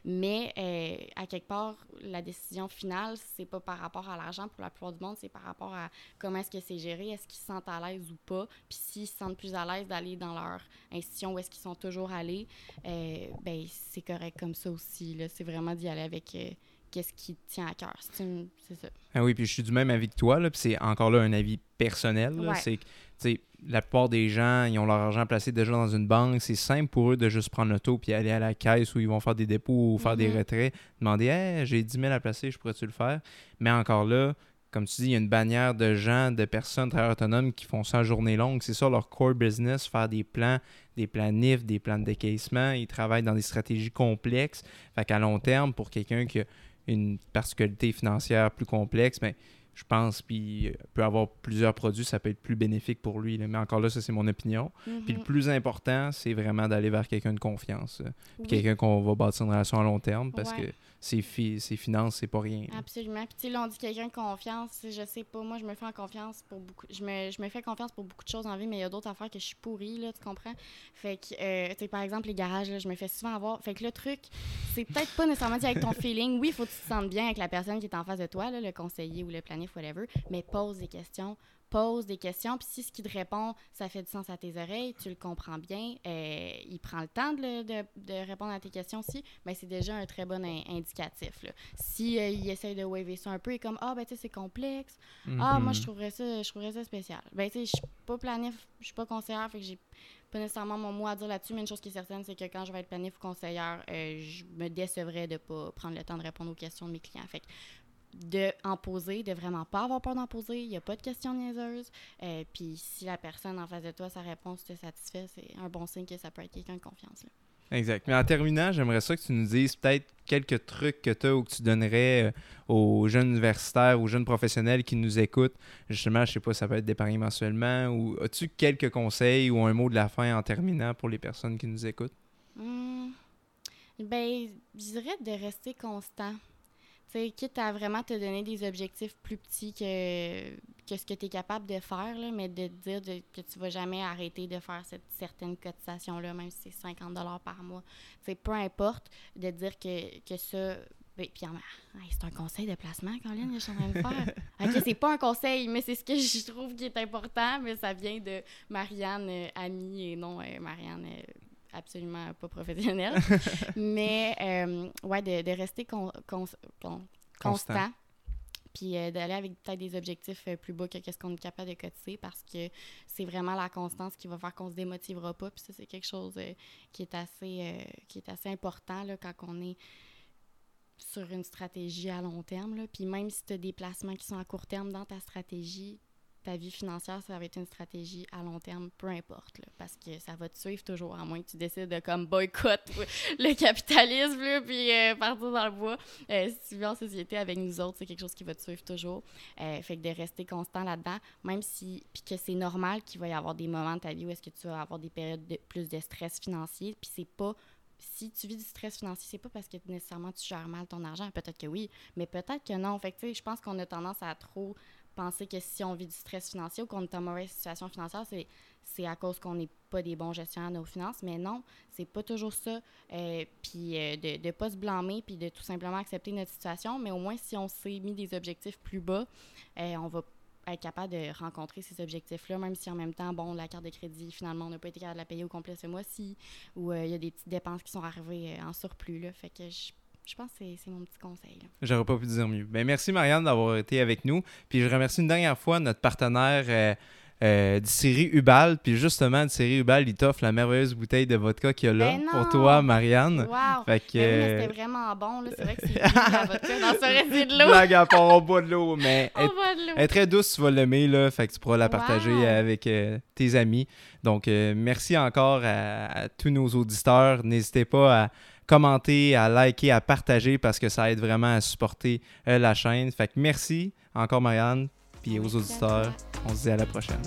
Mais euh, à quelque part, la décision finale, c'est pas par rapport à l'argent pour la plupart du monde, c'est par rapport à comment est-ce que c'est géré, est-ce qu'ils se sentent à l'aise ou pas. Puis s'ils se sentent plus à l'aise d'aller dans leur institution où est-ce qu'ils sont toujours allés, euh, ben c'est correct comme ça aussi. C'est vraiment d'y aller avec. Euh, qu'est-ce qui tient à cœur. C'est ça. Ah oui, puis je suis du même avis que toi, puis c'est encore là un avis personnel. C'est que la plupart des gens, ils ont leur argent placé déjà dans une banque. C'est simple pour eux de juste prendre l'auto puis aller à la caisse où ils vont faire des dépôts ou faire des mm-hmm. retraits. Demander Hey, j'ai 10 000 à placer, je pourrais-tu le faire? Mais encore là, comme tu dis, il y a une bannière de gens, de personnes très autonomes qui font ça en journée longue. C'est ça leur core business, faire des plans, des plans NIF, des plans de décaissement. Ils travaillent dans des stratégies complexes. Fait qu'à long terme, pour quelqu'un qui a une particularité financière plus complexe, mais je pense, puis euh, peut avoir plusieurs produits, ça peut être plus bénéfique pour lui. Mais encore là, ça, c'est mon opinion. Puis le plus important, c'est vraiment d'aller vers quelqu'un de confiance. Euh, quelqu'un qu'on va bâtir une relation à long terme parce que ses, ses finances, c'est pas rien. Absolument. Puis, tu sais, là, on dit quelqu'un de confiance. Je sais pas, moi, je me fais confiance pour beaucoup. Je me, je me fais confiance pour beaucoup de choses en vie, mais il y a d'autres affaires que je suis pourrie, là, tu comprends? Fait que, euh, tu sais, par exemple, les garages, là, je me fais souvent avoir. Fait que le truc, c'est peut-être pas nécessairement dit avec ton feeling. Oui, il faut que tu te sentes bien avec la personne qui est en face de toi, là, le conseiller ou le planif, whatever, mais pose des questions pose des questions. Puis si ce qu'il te répond, ça fait du sens à tes oreilles, tu le comprends bien, euh, il prend le temps de, de, de, répondre à tes questions aussi, mais ben, c'est déjà un très bon indicatif. Là. Si euh, il essaye de waver ça un peu, il est comme Ah, ben tu sais, c'est complexe. Ah, moi, je mhm. trouverais ça, je trouverais ça spécial. Ben tu sais, je suis pas planif, je suis pas conseillère, fait que j'ai pas nécessairement mon mot à dire là-dessus, mais une chose qui est certaine, c'est que quand je vais être planif ou conseillère, euh, je me décevrais de pas prendre le temps de répondre aux questions de mes clients. Fait que de en poser, de vraiment pas avoir peur d'en poser. Il n'y a pas de questions niaiseuses. Euh, puis si la personne en face de toi, sa réponse te satisfait, c'est un bon signe que ça peut être quelqu'un de confiance. Exact. Mais en terminant, j'aimerais ça que tu nous dises peut-être quelques trucs que tu as ou que tu donnerais euh, aux jeunes universitaires, aux jeunes professionnels qui nous écoutent. Justement, je sais pas, ça peut être d'épargner mensuellement ou as-tu quelques conseils ou un mot de la fin en terminant pour les personnes qui nous écoutent? Mmh. Ben, je dirais de rester constant. Sais, quitte à vraiment te donner des objectifs plus petits que, que ce que tu es capable de faire, là, mais de te dire que tu vas jamais arrêter de faire cette certaine cotisation-là, même si c'est 50 par mois. c'est peu importe, de dire que, que ça. Ben, puis, c'est un conseil de placement, Colin, je suis en train de faire. ok, c'est pas un conseil, mais c'est ce que je trouve qui est important, mais ça vient de Marianne, euh, amie, et non euh, Marianne. Euh, absolument pas professionnelle. mais, ouais, de, de rester constant. Puis d'aller avec peut-être des objectifs plus bas que ce qu'on est capable de cotiser parce que c'est vraiment la constance qui va faire qu'on se démotivera pas. Puis ça, c'est quelque chose qui, est assez, qui est assez important là, quand on est sur une stratégie à long terme. Là. Puis même si tu as des placements qui sont à court terme dans ta stratégie, ta vie financière, ça va être une stratégie à long terme, peu importe, parce que ça va te suivre toujours, à moins que tu décides de comme boycott le capitalisme, là, puis euh, partir dans le bois. Euh, si tu vis en société avec nous autres, c'est quelque chose qui va te suivre toujours. Euh, fait que de rester constant là-dedans, même si, puis que c'est normal qu'il va y avoir des moments de ta vie où est-ce que tu vas avoir des périodes de plus de stress financier, puis c'est pas si tu vis du stress financier, c'est pas parce que nécessairement tu gères mal ton argent. Peut-être que oui, mais peut-être que non. Fait que, je pense qu'on a tendance à trop penser que si on vit du stress financier ou qu'on est en mauvaise situation financière, c'est, c'est à cause qu'on n'est pas des bons gestionnaires de nos finances. Mais non, c'est pas toujours ça. Euh, puis euh, de ne pas se blâmer, puis de tout simplement accepter notre situation. Mais au moins, si on s'est mis des objectifs plus bas, euh, on va être capable de rencontrer ces objectifs-là, même si en même temps, bon, la carte de crédit, finalement, on n'a pas été capable de la payer au complet ce mois-ci, ou il y a des petites dépenses qui sont arrivées en surplus. Là, fait que je je pense que c'est mon petit conseil. J'aurais pas pu dire mieux. Ben, merci Marianne d'avoir été avec nous. Puis je remercie une dernière fois notre partenaire euh, euh série Ubal. Puis justement, série Ubal, il t'offre la merveilleuse bouteille de vodka qu'il y a là ben pour toi, Marianne. Wow! Fait que, ben c'était vraiment bon. C'est vrai que c'est la vodka dans ce de l'eau. Blague à part, on boit de l'eau, mais elle, est très douce, tu vas l'aimer. Là, fait que tu pourras la partager avec euh, tes amis. Donc, euh, merci encore à, tous nos auditeurs. N'hésitez pas à commenter, à liker, à partager parce que ça aide vraiment à supporter euh, la chaîne. Fait que merci encore Marianne, puis aux auditeurs. On se dit à la prochaine.